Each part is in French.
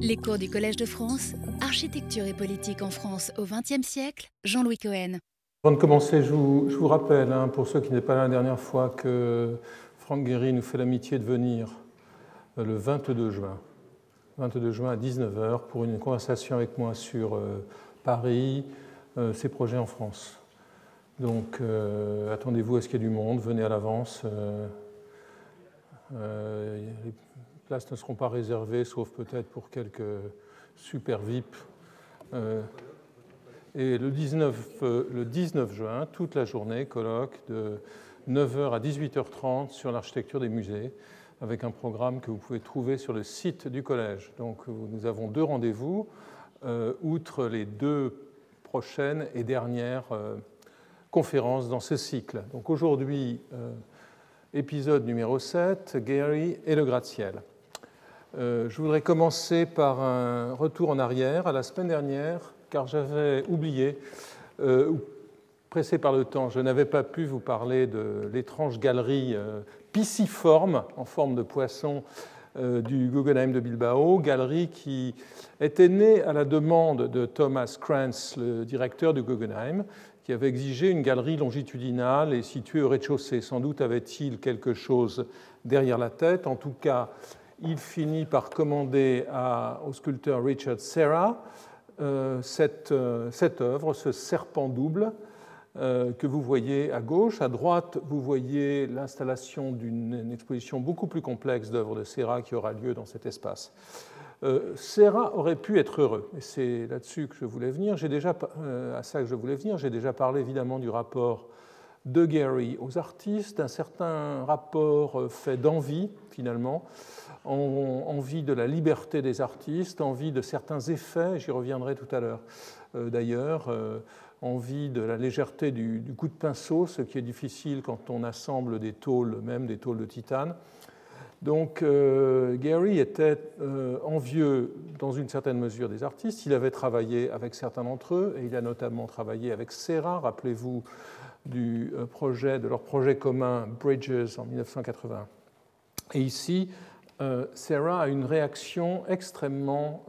Les cours du Collège de France, Architecture et politique en France au XXe siècle, Jean-Louis Cohen. Avant de commencer, je vous, rappelle, hein, pour ceux qui n'étaient pas là la dernière fois, que Franck Guéry nous fait l'amitié de venir euh, le 22 juin, 22 juin à 19h, pour une conversation avec moi sur euh, Paris, euh, ses projets en France. Donc attendez-vous à ce qu'il y ait du monde, venez à l'avance. Places ne seront pas réservées, sauf peut-être pour quelques super VIP. et le 19, le 19 juin, toute la journée, colloque de 9h à 18h30 sur l'architecture des musées, avec un programme que vous pouvez trouver sur le site du collège. Donc nous avons deux rendez-vous, euh, outre les deux prochaines et dernières euh, conférences dans ce cycle. Donc aujourd'hui, euh, épisode numéro 7, Gary et le gratte-ciel. Je voudrais commencer par un retour en arrière à la semaine dernière, car j'avais oublié, pressé par le temps, je n'avais pas pu vous parler de l'étrange galerie euh, pisciforme en forme de poisson euh, du Guggenheim de Bilbao, galerie qui était née à la demande de Thomas Krantz, le directeur du Guggenheim, qui avait exigé une galerie longitudinale et située au rez-de-chaussée. Sans doute avait-il quelque chose derrière la tête. En tout cas, il finit par commander au sculpteur Richard Serra euh, cette, cette œuvre, ce serpent double, euh, que vous voyez à gauche. À droite, vous voyez l'installation d'une exposition beaucoup plus complexe d'œuvres de Serra qui aura lieu dans cet espace. Euh, Serra aurait pu être heureux, et c'est là-dessus euh, que je voulais venir. J'ai déjà parlé évidemment du rapport de Gary aux artistes, un certain rapport fait d'envie finalement, envie de la liberté des artistes, envie de certains effets, j'y reviendrai tout à l'heure d'ailleurs, envie de la légèreté du, coup de pinceau, ce qui est difficile quand on assemble des tôles, même des tôles de titane. Donc euh, Gary était euh, envieux dans une certaine mesure des artistes. Il avait travaillé avec certains d'entre eux et il a notamment travaillé avec Serra. Rappelez-vous du euh, projet, de leur projet commun Bridges en 1980. Et ici, Serra a une réaction extrêmement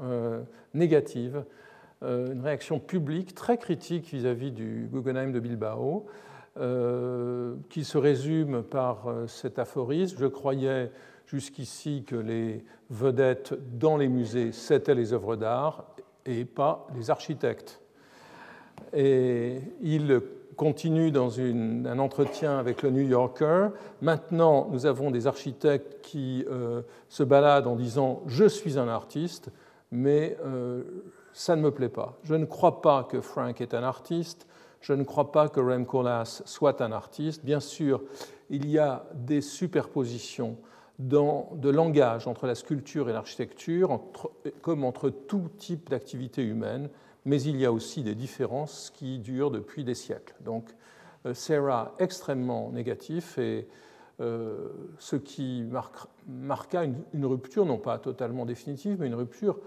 négative euh, une réaction publique très critique vis-à-vis du Guggenheim de Bilbao, euh, qui se résume par euh, cet aphorisme. Je croyais jusqu'ici que les vedettes dans les musées, c'était les œuvres d'art et pas les architectes. Et il continue dans un entretien avec le New Yorker. Maintenant, nous avons des architectes qui se baladent en disant Je suis un artiste, mais ça ne me plaît pas. Je ne crois pas que Frank est un artiste, je ne crois pas que Rem Koolhaas soit un artiste. Bien sûr, il y a des superpositions de langage entre la sculpture et l'architecture, comme entre tout type d'activité humaine, mais il y a aussi des différences qui durent depuis des siècles. Donc, euh, Sarah extrêmement négatif et euh, ce qui marqua une, rupture, non pas totalement définitive, mais une rupture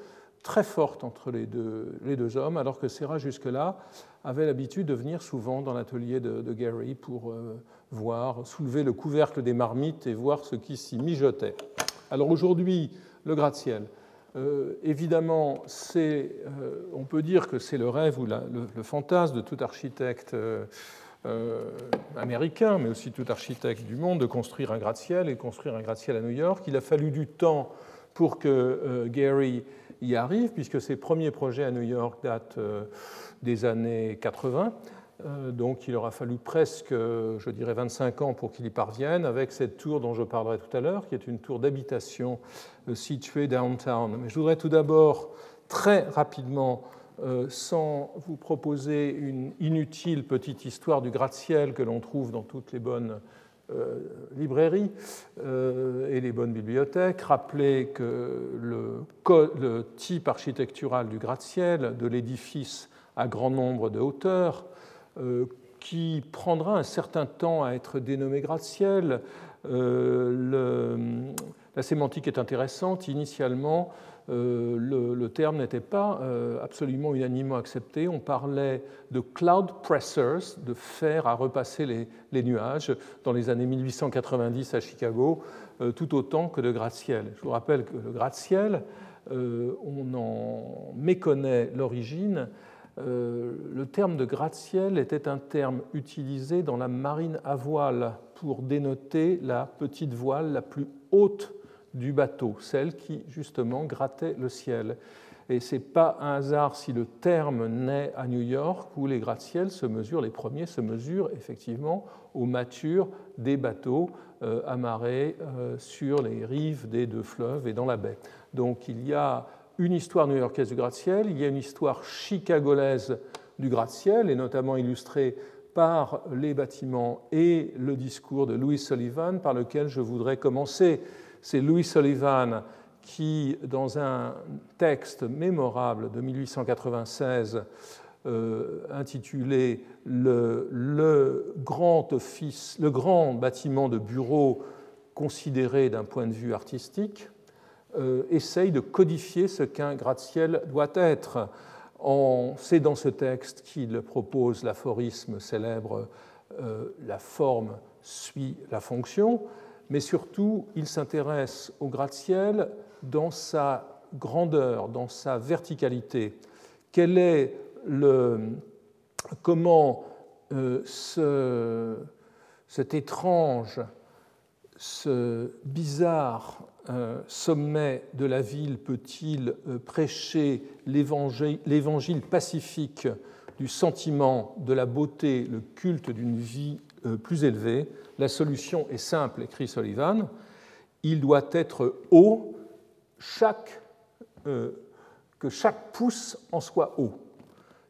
très forte entre les deux, les deux hommes, alors que Serra, jusque-là, avait l'habitude de venir souvent dans l'atelier de, Gary pour euh, voir, soulever le couvercle des marmites et voir ce qui s'y mijotait. Alors aujourd'hui, le gratte-ciel. Euh, évidemment, euh, on peut dire que c'est le rêve ou le, fantasme de tout architecte américain, mais aussi tout architecte du monde, de construire un gratte-ciel et construire un gratte-ciel à New York. Il a fallu du temps pour que Gary y arrive, puisque ses premiers projets à New York datent euh, des années 80. Euh, donc il aura fallu presque, je dirais, 25 ans pour qu'il y parvienne, avec cette tour dont je parlerai tout à l'heure, qui est une tour d'habitation euh, située downtown. Mais je voudrais tout d'abord, très rapidement, sans vous proposer une inutile petite histoire du gratte-ciel que l'on trouve dans toutes les bonnes euh, librairies euh, et les bonnes bibliothèques. Rappelez que le, type architectural du gratte-ciel, de l'édifice à grand nombre de hauteurs, euh, qui prendra un certain temps à être dénommé gratte-ciel, la sémantique est intéressante. Initialement, euh, le, terme n'était pas euh, absolument unanimement accepté. On parlait de cloud pressers, de fer à repasser les, nuages, dans les années 1890 à Chicago, euh, tout autant que de gratte-ciel. Je vous rappelle que le gratte-ciel, on en méconnaît l'origine, le terme de gratte-ciel était un terme utilisé dans la marine à voile pour dénoter la petite voile la plus haute du bateau, celle qui justement grattait le ciel. Et ce n'est pas un hasard si le terme naît à New York, où les gratte-ciels se mesurent, les premiers se mesurent effectivement aux matures des bateaux euh, amarrés euh, sur les rives des deux fleuves et dans la baie. Donc il y a une histoire new-yorkaise du gratte-ciel, il y a une histoire chicagolaise du gratte-ciel, et notamment illustrée par les bâtiments et le discours de Louis Sullivan, par lequel je voudrais commencer. C'est Louis Sullivan qui, dans un texte mémorable de 1896, euh, intitulé le, grand le grand bâtiment de bureau considéré d'un point de vue artistique, essaye de codifier ce qu'un gratte-ciel doit être. C'est dans ce texte qu'il propose l'aphorisme célèbre euh, La forme suit la fonction, mais surtout il s'intéresse au gratte-ciel dans sa grandeur, dans sa verticalité. Quel est le, comment euh, ce, cet étrange, ce bizarre euh, sommet de la ville peut-il euh, prêcher l'évangile pacifique du sentiment, de la beauté, le culte d'une vie plus élevée? La solution est simple, écrit Sullivan. Il doit être haut euh, que chaque pouce en soit haut.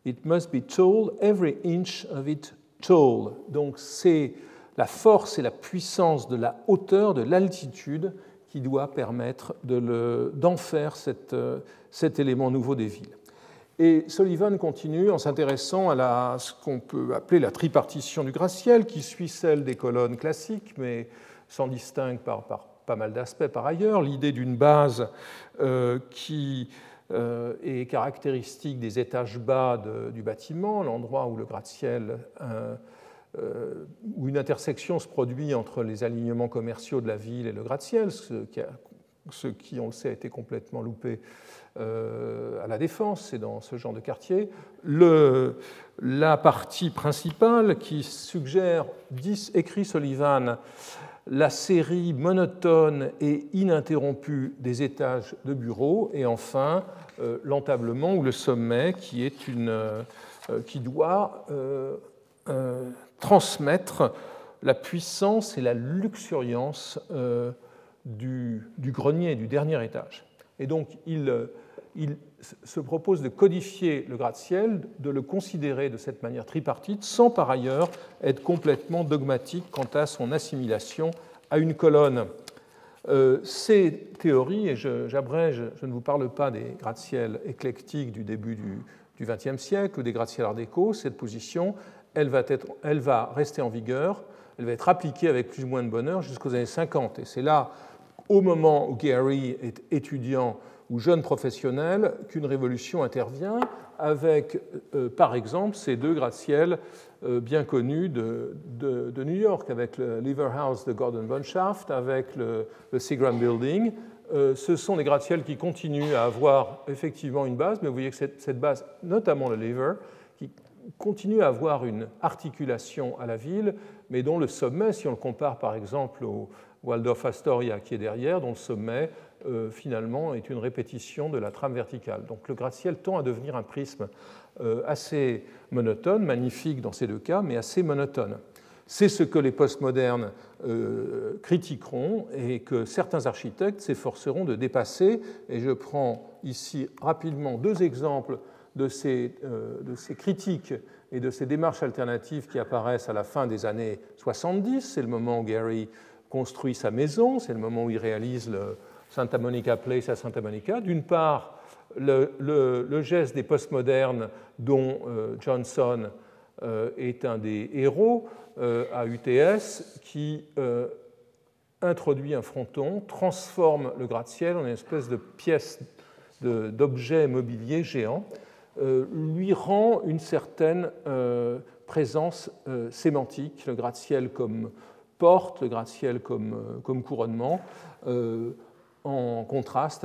It must be tall, every inch of it tall. Donc c'est la force et la puissance de la hauteur, de l'altitude qui doit permettre d'en faire euh, cet élément nouveau des villes. Et Sullivan continue en s'intéressant à ce qu'on peut appeler la tripartition du gratte-ciel, qui suit celle des colonnes classiques, mais s'en distingue par, pas mal d'aspects par ailleurs. L'idée d'une base euh, qui euh, est caractéristique des étages bas du bâtiment, l'endroit où le gratte-ciel, où une intersection se produit entre les alignements commerciaux de la ville et le gratte-ciel, ce qui, on le sait, a été complètement loupé à la Défense et dans ce genre de quartier. La partie principale qui suggère, écrit Sullivan, la série monotone et ininterrompue des étages de bureaux, et enfin euh, l'entablement ou le sommet qui, est une, euh, qui doit euh, transmettre la puissance et la luxuriance du, du, grenier, du dernier étage. Et donc il, il se propose de codifier le gratte-ciel, de le considérer de cette manière tripartite, sans par ailleurs être complètement dogmatique quant à son assimilation à une colonne. Euh, ces théories, et j'abrège, je, ne vous parle pas des gratte-ciels éclectiques du début du XXe siècle ou des gratte-ciels art déco, cette position, elle va, rester en vigueur, elle va être appliquée avec plus ou moins de bonheur jusqu'aux années 50. Et c'est là, au moment où Gary est étudiant ou jeune professionnel qu'une révolution intervient avec, euh, par exemple, ces deux gratte-ciels euh, bien connus de, New York, avec le Lever House de Gordon Bunshaft, avec le, Seagram Building. Euh, ce sont des gratte-ciels qui continuent à avoir effectivement une base, mais vous voyez que cette, cette base, notamment le Lever, continue à avoir une articulation à la ville, mais dont le sommet, si on le compare par exemple au Waldorf Astoria qui est derrière, dont le sommet euh, finalement est une répétition de la trame verticale. Donc le gratte-ciel tend à devenir un prisme euh, assez monotone, magnifique dans ces deux cas, mais assez monotone. C'est ce que les postmodernes euh, critiqueront et que certains architectes s'efforceront de dépasser. Et je prends ici rapidement deux exemples de ces, de ces critiques et de ces démarches alternatives qui apparaissent à la fin des années 70. C'est le moment où Gary construit sa maison, c'est le moment où il réalise le, Santa Monica Place à Santa Monica. D'une part, le, geste des postmodernes dont euh, Johnson euh, est un des héros euh, à UTS, qui introduit un fronton, transforme le gratte-ciel en une espèce de pièce d'objet mobilier géant, lui rend une certaine présence sémantique, le gratte-ciel comme porte, le gratte-ciel comme, comme couronnement en contraste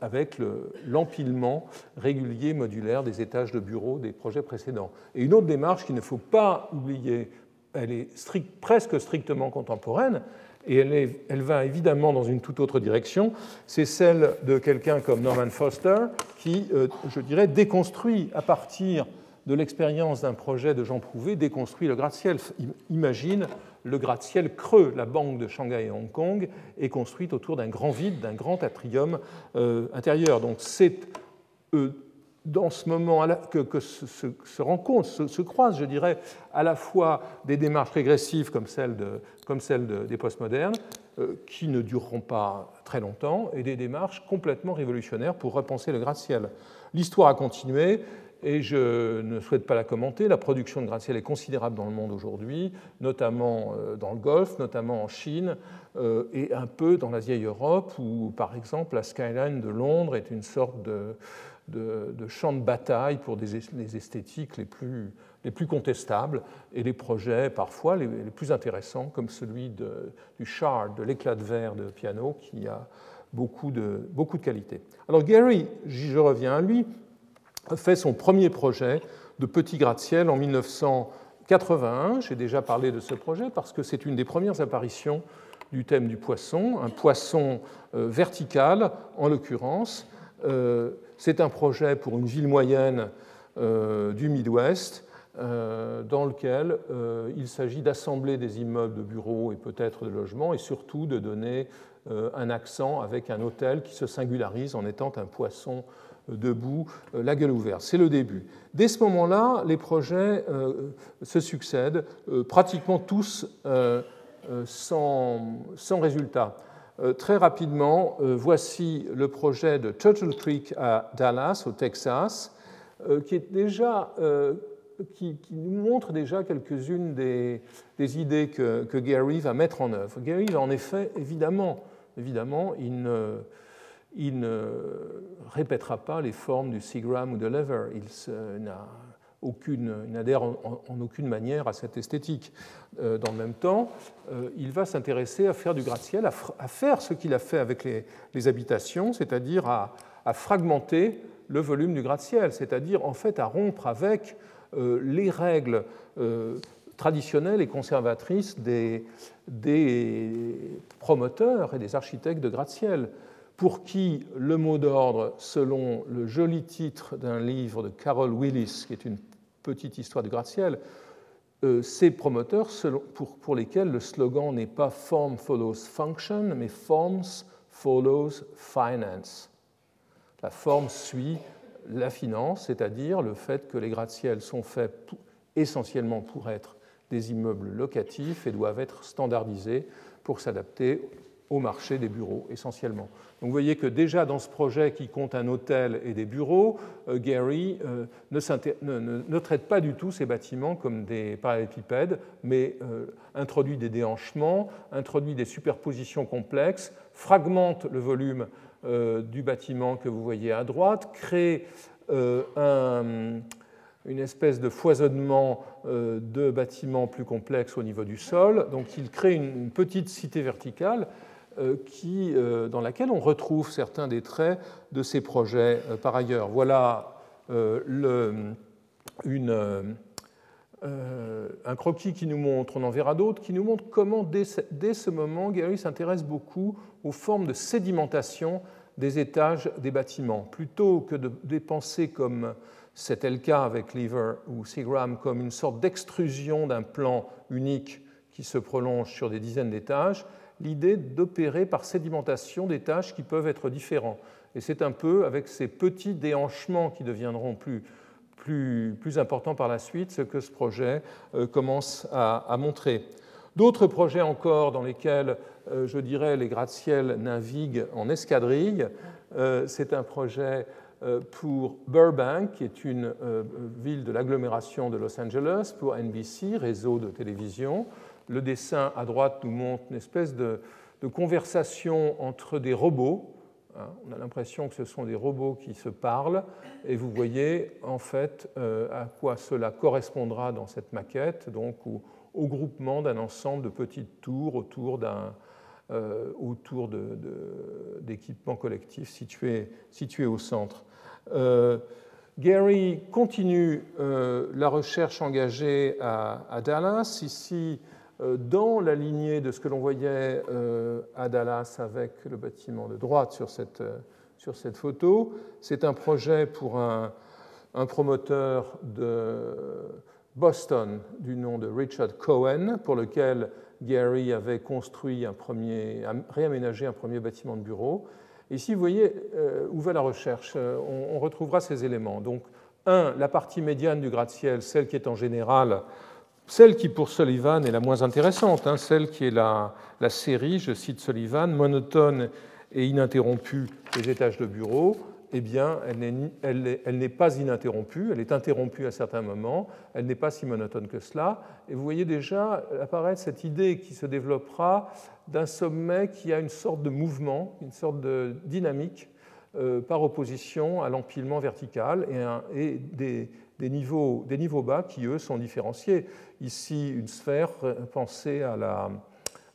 avec l'empilement régulier modulaire des étages de bureaux des projets précédents. Et une autre démarche qu'il ne faut pas oublier, elle est presque strictement contemporaine, et elle, va évidemment dans une toute autre direction, c'est celle de quelqu'un comme Norman Foster, qui, euh, je dirais, déconstruit à partir de l'expérience d'un projet de Jean Prouvé, déconstruit le gratte-ciel. Imagine le gratte-ciel creux, la banque de Shanghai et Hong Kong, est construite autour d'un grand vide, d'un grand atrium euh, intérieur. Donc c'est euh, dans ce moment que, se, rencontrent, se, croisent, je dirais, à la fois des démarches régressives comme celle, des postmodernes, euh, qui ne dureront pas très longtemps, et des démarches complètement révolutionnaires pour repenser le gratte-ciel. L'histoire a continué, et je ne souhaite pas la commenter. La production de gratte-ciel est considérable dans le monde aujourd'hui, notamment euh, dans le Golfe, notamment en Chine, euh, et un peu dans la vieille Europe, où par exemple la skyline de Londres est une sorte de, de, champ de bataille pour des, les esthétiques les plus, les plus contestables et les projets parfois les, plus intéressants, comme celui de, du shard, de l'éclat de verre de piano, qui a beaucoup de, beaucoup de qualité. Alors Gary, je reviens à lui, fait son premier projet de petit gratte-ciel en 1981. J'ai déjà parlé de ce projet parce que c'est une des premières apparitions du thème du poisson, un poisson euh, vertical en l'occurrence. Euh, c'est un projet pour une ville moyenne euh, du Midwest euh, dans lequel euh, il s'agit d'assembler des immeubles de bureaux et peut-être de logements et surtout de donner un accent avec un hôtel qui se singularise en étant un poisson debout, la gueule ouverte. C'est le début. Dès ce moment-là, les projets se succèdent, pratiquement tous sans, sans résultat. Euh, très rapidement, euh, voici le projet de Turtle Creek à Dallas, au Texas, euh, qui, est déjà, qui, nous montre déjà quelques-unes des, idées que, Gary va mettre en œuvre. Gary en effet, évidemment, évidemment il, ne, il ne répétera pas les formes du Seagram ou de Lever. Il n'a aucune, il n'adhère en, aucune manière à cette esthétique. Euh, dans le même temps, euh, il va s'intéresser à faire du gratte-ciel, à, faire ce qu'il a fait avec les, habitations, c'est-à-dire à, fragmenter le volume du gratte-ciel, c'est-à-dire en fait à rompre avec euh, les règles traditionnelles et conservatrices des, des, promoteurs et des architectes de gratte-ciel, pour qui le mot d'ordre, selon le joli titre d'un livre de Carol Willis, qui est une petite histoire du gratte-ciel, euh, ces promoteurs pour, lesquels le slogan n'est pas Form follows function, mais Forms follows finance. La forme suit la finance, c'est-à-dire le fait que les gratte-ciels sont faits essentiellement pour être des immeubles locatifs et doivent être standardisés pour s'adapter au marché des bureaux essentiellement. Donc vous voyez que déjà dans ce projet qui compte un hôtel et des bureaux, euh, Gary euh, ne, traite pas du tout ces bâtiments comme des parallélépipèdes, mais euh, introduit des déhanchements, introduit des superpositions complexes, fragmente le volume du bâtiment que vous voyez à droite, crée une espèce de foisonnement de bâtiments plus complexes au niveau du sol. Donc il crée une petite cité verticale qui, euh, dans laquelle on retrouve certains des traits de ces projets euh, par ailleurs. Voilà un croquis qui nous montre, on en verra d'autres, qui nous montre comment dès, ce moment, Gary s'intéresse beaucoup aux formes de sédimentation des étages des bâtiments. Plutôt que de dépenser comme c'était le cas avec Lever ou Seagram comme une sorte d'extrusion d'un plan unique qui se prolonge sur des dizaines d'étages, l'idée d'opérer par sédimentation des tâches qui peuvent être différents. Et c'est un peu avec ces petits déhanchements qui deviendront plus, plus, plus importants par la suite ce que ce projet euh, commence à, montrer. D'autres projets encore dans lesquels, euh, je dirais, les gratte-ciel naviguent en escadrille, euh, c'est un projet pour Burbank, qui est une ville de l'agglomération de Los Angeles, pour NBC, réseau de télévision. Le dessin à droite nous montre une espèce de, conversation entre des robots. Hein, on a l'impression que ce sont des robots qui se parlent, et vous voyez en fait euh, à quoi cela correspondra dans cette maquette, donc au, groupement d'un ensemble de petites tours autour d'un autour d'équipements collectifs situés, au centre. Gary continue la recherche engagée à, Dallas. Ici, dans la lignée de ce que l'on voyait à Dallas avec le bâtiment de droite sur cette, sur cette photo. C'est un projet pour un, promoteur de Boston du nom de Richard Cohen, pour lequel Gary avait construit un premier, réaménagé un premier bâtiment de bureau. Ici, vous voyez euh, où va la recherche. Euh, on, retrouvera ces éléments. Donc, un, la partie médiane du gratte-ciel, celle qui est en général, celle qui pour Sullivan est la moins intéressante, hein, celle qui est la, série, je cite Sullivan, monotone et ininterrompue des étages de bureau, eh bien, elle n'est pas ininterrompue, elle est interrompue à certains moments, elle n'est pas si monotone que cela. Et vous voyez déjà apparaître cette idée qui se développera d'un sommet qui a une sorte de mouvement, une sorte de dynamique euh, par opposition à l'empilement vertical et, des, des, niveaux, bas qui, eux, sont différenciés. Ici, une sphère euh, pensée à la,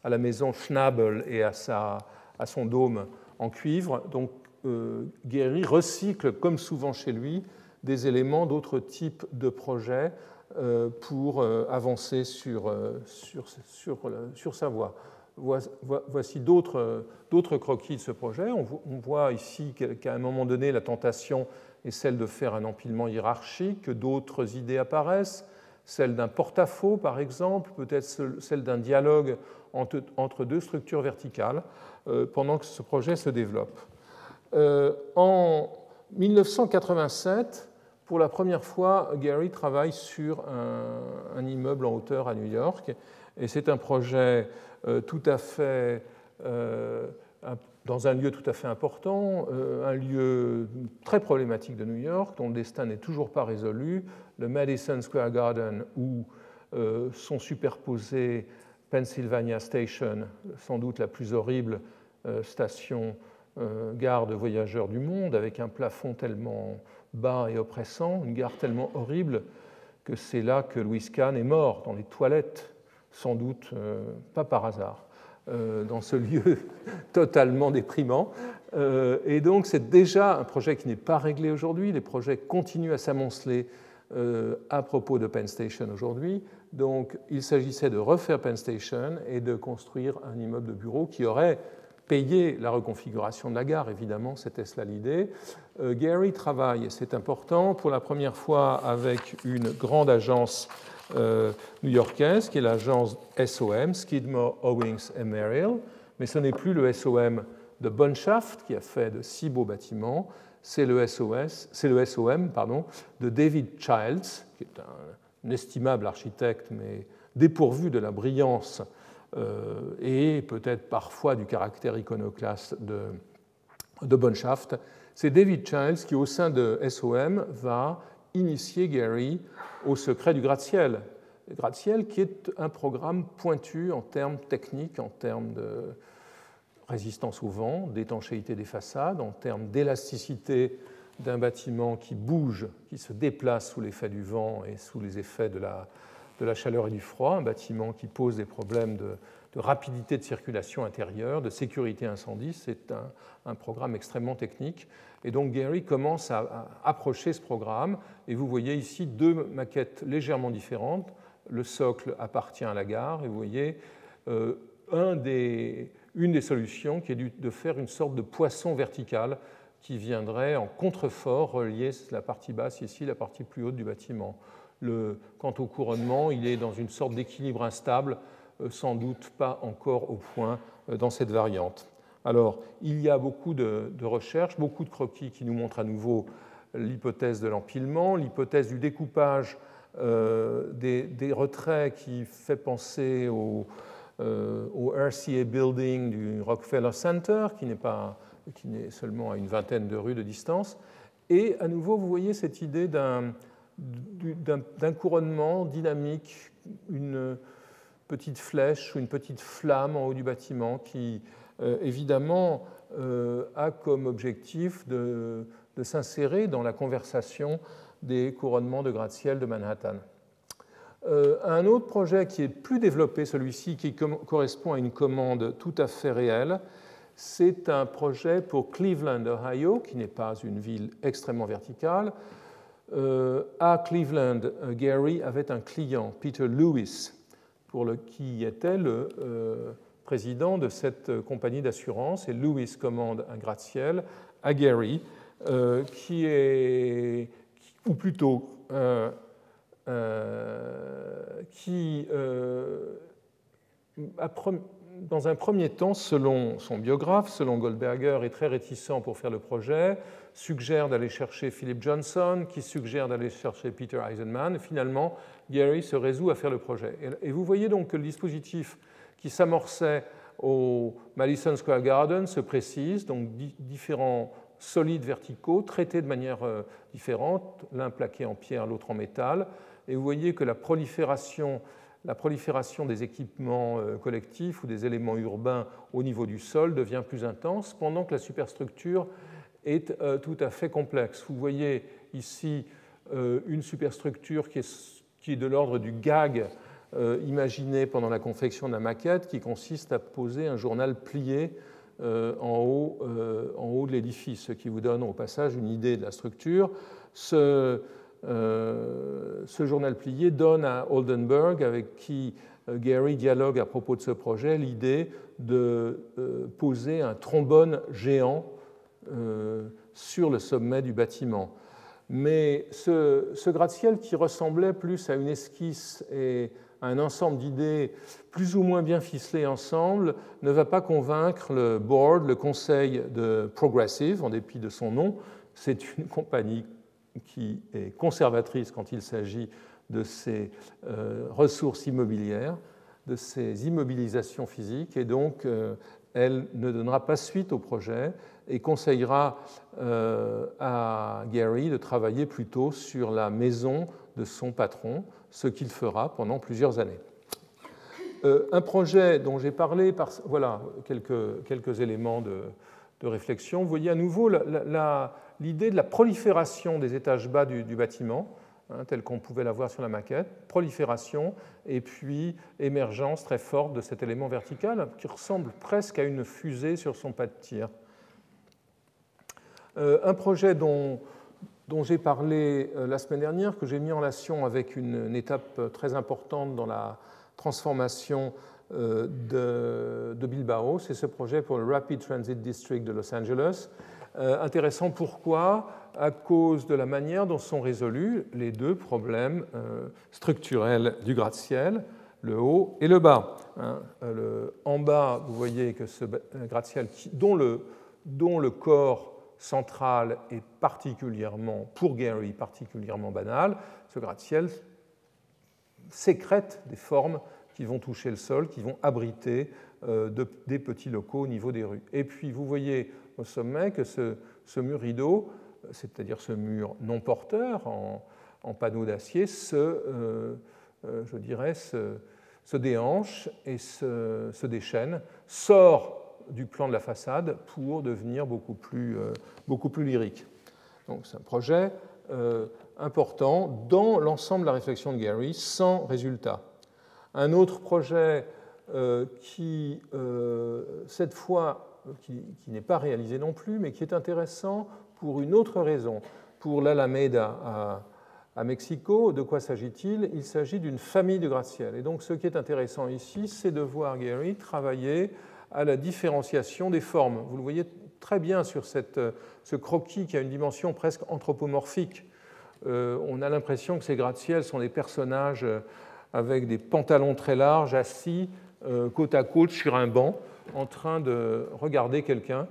à la maison Schnabel et à sa à son dôme en cuivre. Donc euh, Guéry recycle, comme souvent chez lui, des éléments d'autres types de projets euh, pour euh, avancer sur, sur, sur, sur sa voie. Voici d'autres croquis de ce projet. On voit ici qu'à un moment donné, la tentation est celle de faire un empilement hiérarchique, que d'autres idées apparaissent, celle d'un porte-à-faux par exemple, peut-être celle d'un dialogue entre deux structures verticales. Euh, pendant que ce projet se développe. Euh, en 1987, pour la première fois, Gary travaille sur un, immeuble en hauteur à New York. Et c'est un projet euh, tout à fait, dans un lieu tout à fait important, un lieu très problématique de New York, dont le destin n'est toujours pas résolu, le Madison Square Garden, où sont superposés Pennsylvania Station, sans doute la plus horrible euh, station euh, gare de voyageurs du monde, avec un plafond tellement bas et oppressant, une gare tellement horrible que c'est là que Louis Kahn est mort, dans les toilettes, sans doute euh, pas par hasard, dans ce lieu totalement déprimant. Et donc c'est déjà un projet qui n'est pas réglé aujourd'hui, les projets continuent à s'amonceler à propos de Penn Station aujourd'hui. Donc il s'agissait de refaire Penn Station et de construire un immeuble de bureau qui aurait payer la reconfiguration de la gare, évidemment, c'était cela l'idée. Euh, Gary travaille, et c'est important, pour la première fois avec une grande agence euh, new-yorkaise, qui est l'agence SOM, Skidmore, Owings et Merrill, mais ce n'est plus le SOM de Bonshaft, qui a fait de si beaux bâtiments, c'est le, SOS, c'est le SOM pardon, de David Childs, qui est un, estimable architecte, mais dépourvu de la brillance euh, et peut-être parfois du caractère iconoclaste de, de. C'est David Childs qui, au sein de SOM, va initier Gary au secret du gratte-ciel. Gratte-ciel qui est un programme pointu en termes techniques, en termes de résistance au vent, d'étanchéité des façades, en termes d'élasticité d'un bâtiment qui bouge, qui se déplace sous l'effet du vent et sous les effets de la, de la chaleur et du froid, un bâtiment qui pose des problèmes de, rapidité de circulation intérieure, de sécurité incendie. C'est un, programme extrêmement technique. Et donc Gary commence à, approcher ce programme. Et vous voyez ici deux maquettes légèrement différentes. Le socle appartient à la gare. Et vous voyez euh, une des solutions qui est de faire une sorte de poisson vertical qui viendrait en contrefort relier la partie basse ici, la partie plus haute du bâtiment quant au couronnement, il est dans une sorte d'équilibre instable, sans doute pas encore au point euh, dans cette variante. Alors, il y a beaucoup de, recherches, beaucoup de croquis qui nous montrent à nouveau l'hypothèse de l'empilement, l'hypothèse du découpage euh, des, retraits qui fait penser au, RCA Building du Rockefeller Center, qui n'est pas qui n'est seulement à une vingtaine de rues de distance. Et à nouveau, vous voyez cette idée d'un d'un couronnement dynamique, une petite flèche ou une petite flamme en haut du bâtiment qui, euh, évidemment, euh, a comme objectif de, s'insérer dans la conversation des couronnements de gratte-ciel de Manhattan. un autre projet qui est plus développé, celui-ci, qui correspond à une commande tout à fait réelle, c'est un projet pour Cleveland, Ohio, qui n'est pas une ville extrêmement verticale. à Cleveland, Gary avait un client, Peter Lewis, le, qui était le président de cette compagnie d'assurance, et Lewis commande un gratte-ciel à Gary, euh, qui est, ou plutôt, euh, euh, qui, dans un premier temps, selon son biographe, selon Goldberger, est très réticent pour faire le projet, suggère d'aller chercher Philip Johnson, qui suggère d'aller chercher Peter Eisenman. Finalement, Gary se résout à faire le projet. Et vous voyez donc que le dispositif qui s'amorçait au Madison Square Garden se précise, donc différents solides verticaux traités de manière euh, différente, l'un plaqué en pierre, l'autre en métal. Et vous voyez que la prolifération, la prolifération des équipements euh, collectifs ou des éléments urbains au niveau du sol devient plus intense, pendant que la superstructure est euh, tout à fait complexe. Vous voyez ici une superstructure qui est, de l'ordre du gag euh, imaginé pendant la confection de la maquette qui consiste à poser un journal plié euh, en, haut, euh, de l'édifice, ce qui vous donne au passage une idée de la structure. Ce journal plié donne à Oldenburg, avec qui Gary dialogue à propos de ce projet, l'idée de poser un trombone géant sur le sommet du bâtiment. Mais ce, ce gratte-ciel qui ressemblait plus à une esquisse et un ensemble d'idées plus ou moins bien ficelées ensemble ne va pas convaincre le board, le conseil de Progressive, en dépit de son nom. C'est une compagnie qui est conservatrice quand il s'agit de ses euh, ressources immobilières, de ses immobilisations physiques, et donc euh, elle ne donnera pas suite au projet et conseillera euh, à Gary de travailler plutôt sur la maison de son patron, ce qu'il fera pendant plusieurs années. Euh, un projet dont j'ai parlé, par, voilà quelques, quelques éléments de, réflexion. Vous voyez à nouveau l'idée de la prolifération des étages bas du, bâtiment, hein, tel qu'on pouvait la voir sur la maquette, prolifération et puis émergence très forte de cet élément vertical qui ressemble presque à une fusée sur son pas de tir. Euh, un projet dont, j'ai parlé euh, la semaine dernière, que j'ai mis en relation avec une, étape euh, très importante dans la transformation de, Bilbao. C'est ce projet pour le Rapid Transit District de Los Angeles. Intéressant pourquoi? À cause de la manière dont sont résolus les deux problèmes structurels du gratte-ciel, le haut et le bas. Hein. en bas, vous voyez que ce gratte-ciel dont le, dont le corps centrale est particulièrement, pour Gary, particulièrement banal, ce gratte-ciel sécrète des formes qui vont toucher le sol, qui vont abriter euh, des petits locaux au niveau des rues. Et puis vous voyez au sommet que ce, mur rideau, c'est-à-dire ce mur non porteur en, panneau d'acier, se, euh, euh, je dirais, se, déhanche et se, déchaîne, sort du plan de la façade pour devenir beaucoup plus, euh, beaucoup plus lyrique. Donc c'est un projet important dans l'ensemble de la réflexion de Gary, sans résultat. Un autre projet qui, cette fois, qui, n'est pas réalisé non plus, mais qui est intéressant pour une autre raison. Pour l'Alameda à, à Mexico, de quoi s'agit-il? Il s'agit d'une famille de gratte-ciel. Et donc ce qui est intéressant ici, c'est de voir Gary travailler à la différenciation des formes. Vous le voyez très bien sur ce croquis qui a une dimension presque anthropomorphique. Euh, on a l'impression que ces gratte-ciels sont des personnages avec des pantalons très larges, assis euh, côte à côte sur un banc, en train de regarder quelqu'un.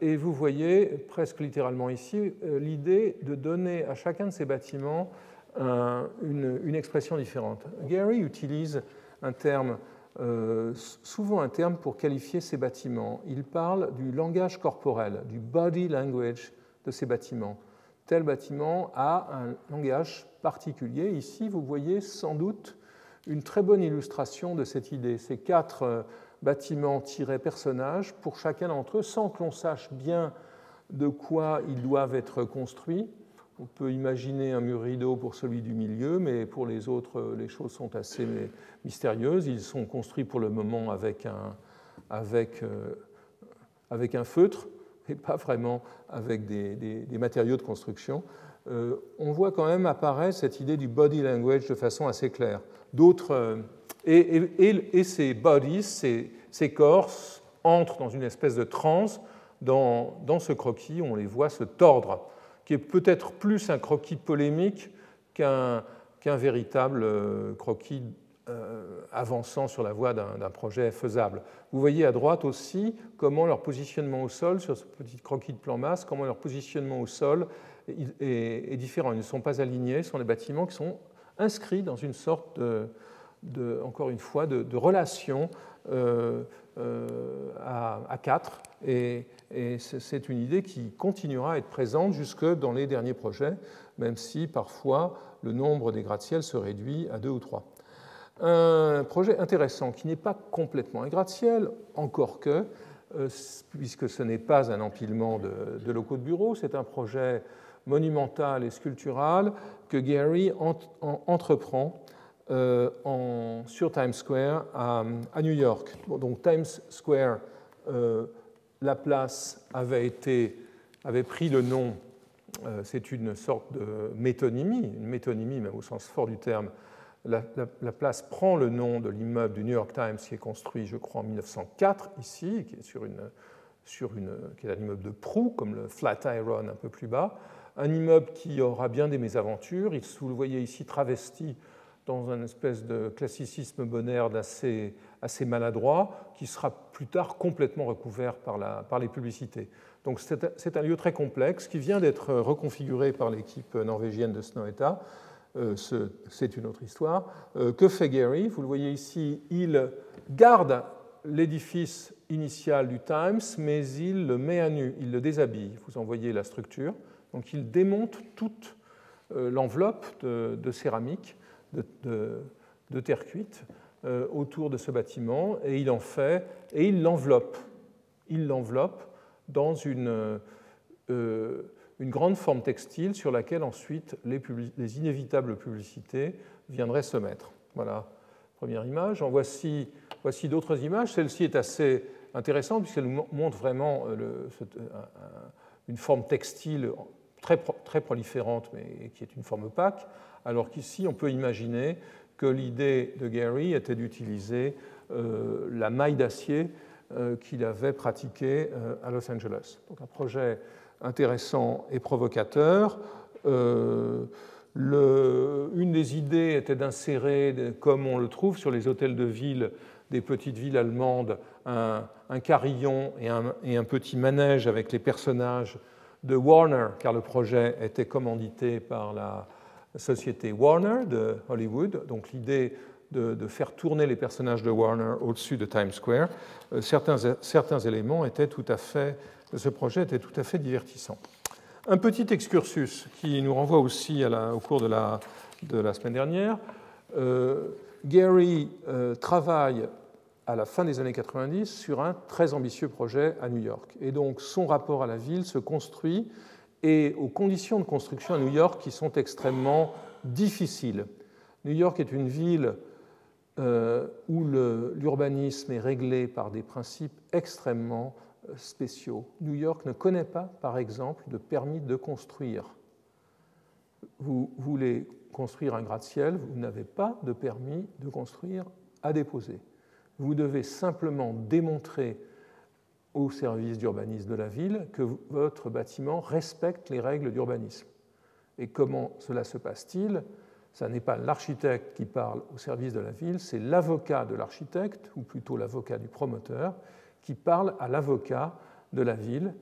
et vous voyez presque littéralement ici l'idée de donner à chacun de ces bâtiments une, une, expression différente. Gary utilise un terme euh, souvent un terme pour qualifier ces bâtiments. Il parle du langage corporel, du body language de ces bâtiments. Tel bâtiment a un langage particulier. Ici, vous voyez sans doute une très bonne illustration de cette idée. Ces quatre euh, bâtiments tirés personnages, pour chacun d'entre eux, sans que l'on sache bien de quoi ils doivent être construits. On peut imaginer un mur rideau pour celui du milieu, mais pour les autres, les choses sont assez mystérieuses. Ils sont construits pour le moment avec un, avec, avec un feutre, et pas vraiment avec des, des, matériaux de construction. on voit quand même apparaître cette idée du body language de façon assez claire. D'autres et, ces bodies, ces, corps, entrent dans une espèce de transe dans, ce croquis, on les voit se tordre, qui est peut-être plus un croquis polémique qu'un véritable euh, croquis euh, avançant sur la voie d'un projet faisable. Vous voyez à droite aussi comment leur positionnement au sol, sur ce petit croquis de plan masse, comment leur positionnement au sol est, est différent. Ils ne sont pas alignés, ce sont des bâtiments qui sont inscrits dans une sorte de, encore une fois, de, relations euh, euh, à, quatre. Et, c'est une idée qui continuera à être présente jusque dans les derniers projets, même si parfois le nombre des gratte-ciels se réduit à deux ou trois. Un projet intéressant qui n'est pas complètement un gratte-ciel, encore que, euh, puisque ce n'est pas un empilement de, locaux de bureau, c'est un projet monumental et sculptural que Gary entreprend euh, sur Times Square à, New York. donc Times Square, euh, la place avait, pris le nom, euh, c'est une sorte de métonymie, une métonymie même au sens fort du terme. La, place prend le nom de l'immeuble du New York Times qui est construit, je crois, en 1904 ici, qui est sur une, qui est un immeuble de proue, comme le Flatiron un peu plus bas. Un immeuble qui aura bien des mésaventures. Vous le voyez ici travesti dans un espèce de classicisme bonaire assez, maladroit, qui sera plus tard complètement recouvert par les publicités. Donc c'est un lieu très complexe qui vient d'être reconfiguré par l'équipe norvégienne de Snøhetta. Euh, c'est une autre histoire. Euh, que fait Gary? Vous le voyez ici, il garde l'édifice initial du Times, mais il le met à nu, il le déshabille. Vous en voyez la structure. Donc il démonte toute euh, l'enveloppe de, céramique de, terre cuite euh, autour de ce bâtiment et il en fait et il l'enveloppe. Il l'enveloppe dans une, euh, une, grande forme textile sur laquelle ensuite les, les, inévitables publicités viendraient se mettre. Voilà, première image. En voici, voici d'autres images. Celle-ci est assez intéressante puisqu'elle nous montre vraiment euh, une forme textile très, proliférante mais qui est une forme opaque alors qu'ici, on peut imaginer que l'idée de Gary était d'utiliser euh, la maille d'acier euh, qu'il avait pratiquée euh, à Los Angeles. Donc un projet intéressant et provocateur. une des idées était d'insérer, comme on le trouve sur les hôtels de ville des petites villes allemandes, un, carillon et un, petit manège avec les personnages de Warner, car le projet était commandité par la, société Warner de Hollywood, donc l'idée de, faire tourner les personnages de Warner au-dessus de Times Square, euh, certains, certains, éléments étaient tout à fait, ce projet étaient tout à fait divertissants. Un petit excursus qui nous renvoie aussi au cours de la, de la semaine dernière. Euh, Gary euh, travaille à la fin des années 90 sur un très ambitieux projet à New York. Et donc son rapport à la ville se construit et aux conditions de construction à New York qui sont extrêmement difficiles. New York est une ville euh, où l'urbanisme est réglé par des principes extrêmement euh, spéciaux. New York ne connaît pas, par exemple, de permis de construire. Vous voulez construire un gratte-ciel, vous n'avez pas de permis de construire à déposer. Vous devez simplement démontrer au service d'urbanisme de la ville que votre bâtiment respecte les règles d'urbanisme. Et comment cela se passe-t-il? Ce n'est pas l'architecte qui parle au service de la ville, c'est l'avocat de l'architecte, ou plutôt l'avocat du promoteur, qui parle à l'avocat de la ville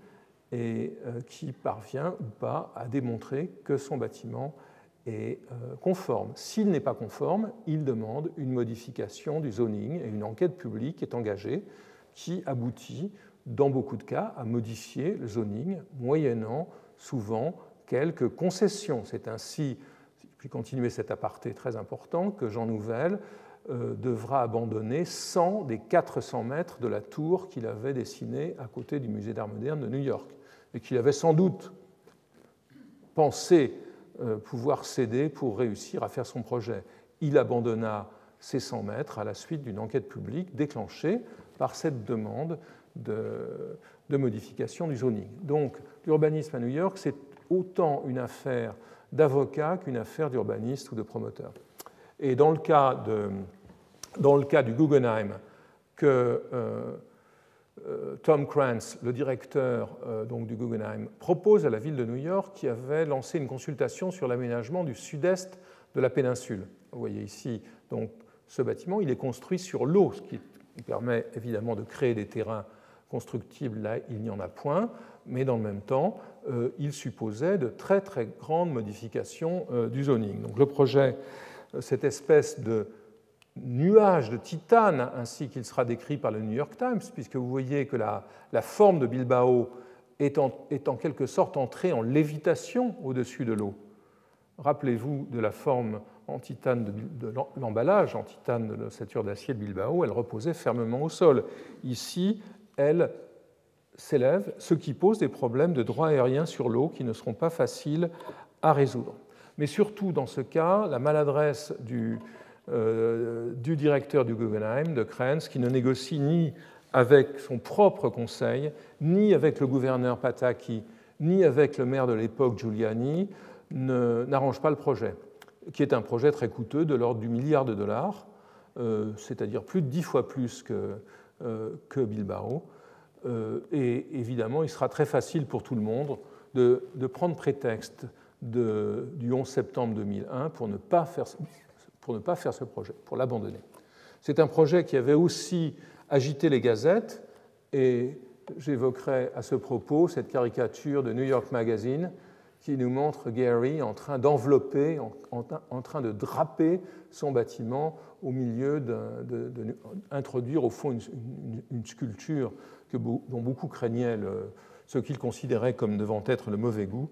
et euh, qui parvient ou pas à démontrer que son bâtiment est euh, conforme. S'il n'est pas conforme, il demande une modification du zoning et une enquête publique est engagée qui aboutit dans beaucoup de cas, à modifier le zoning, moyennant souvent quelques concessions. C'est ainsi, puis continuer cet aparté très important, que Jean Nouvel euh, devra abandonner 100 des 400 mètres de la tour qu'il avait dessinée à côté du musée d'art moderne de New York, et qu'il avait sans doute pensé pouvoir céder pour réussir à faire son projet. Il abandonna ses 100 mètres à la suite d'une enquête publique déclenchée par cette demande de, modification du zoning. Donc l'urbanisme à New York, c'est autant une affaire d'avocat qu'une affaire d'urbaniste ou de promoteur. Et dans le cas, de, dans le cas du Guggenheim, que euh, euh, Tom Krantz, le directeur euh, donc du Guggenheim, propose à la ville de New York qui avait lancé une consultation sur l'aménagement du sud-est de la péninsule. Vous voyez ici donc ce bâtiment, il est construit sur l'eau, ce qui permet évidemment de créer des terrains constructibles là il n'y en a point, mais dans le même temps, euh, il supposait de très très grandes modifications euh, du zoning. Donc le projet, euh, cette espèce de nuage de titane, ainsi qu'il sera décrit par le New York Times, puisque vous voyez que la, forme de Bilbao est en, quelque sorte entrée en lévitation au-dessus de l'eau. Rappelez-vous de la forme en titane de, l'emballage en titane de l'ossature d'acier de Bilbao, elle reposait fermement au sol. Ici, elle s'élève, ce qui pose des problèmes de droit aérien sur l'eau qui ne seront pas faciles à résoudre. Mais surtout, dans ce cas, la maladresse du, euh, du directeur du Guggenheim, de Krenz, qui ne négocie ni avec son propre conseil, ni avec le gouverneur Pataki, ni avec le maire de l'époque Giuliani, n'arrange pas le projet, qui est un projet très coûteux de l'ordre du milliard de dollars, euh, c'est-à-dire plus de dix fois plus que, euh, que Bilbao. Euh, et évidemment, il sera très facile pour tout le monde de, prendre prétexte du 11 septembre 2001 pour ne pas faire, pour ne pas faire ce projet, pour l'abandonner. C'est un projet qui avait aussi agité les gazettes, et j'évoquerai à ce propos cette caricature de New York Magazine qui nous montre Gary en train d'envelopper, en, train de draper son bâtiment au milieu d'introduire au fond une sculpture dont beaucoup craignaient ce qu'ils considéraient comme devant être le mauvais goût,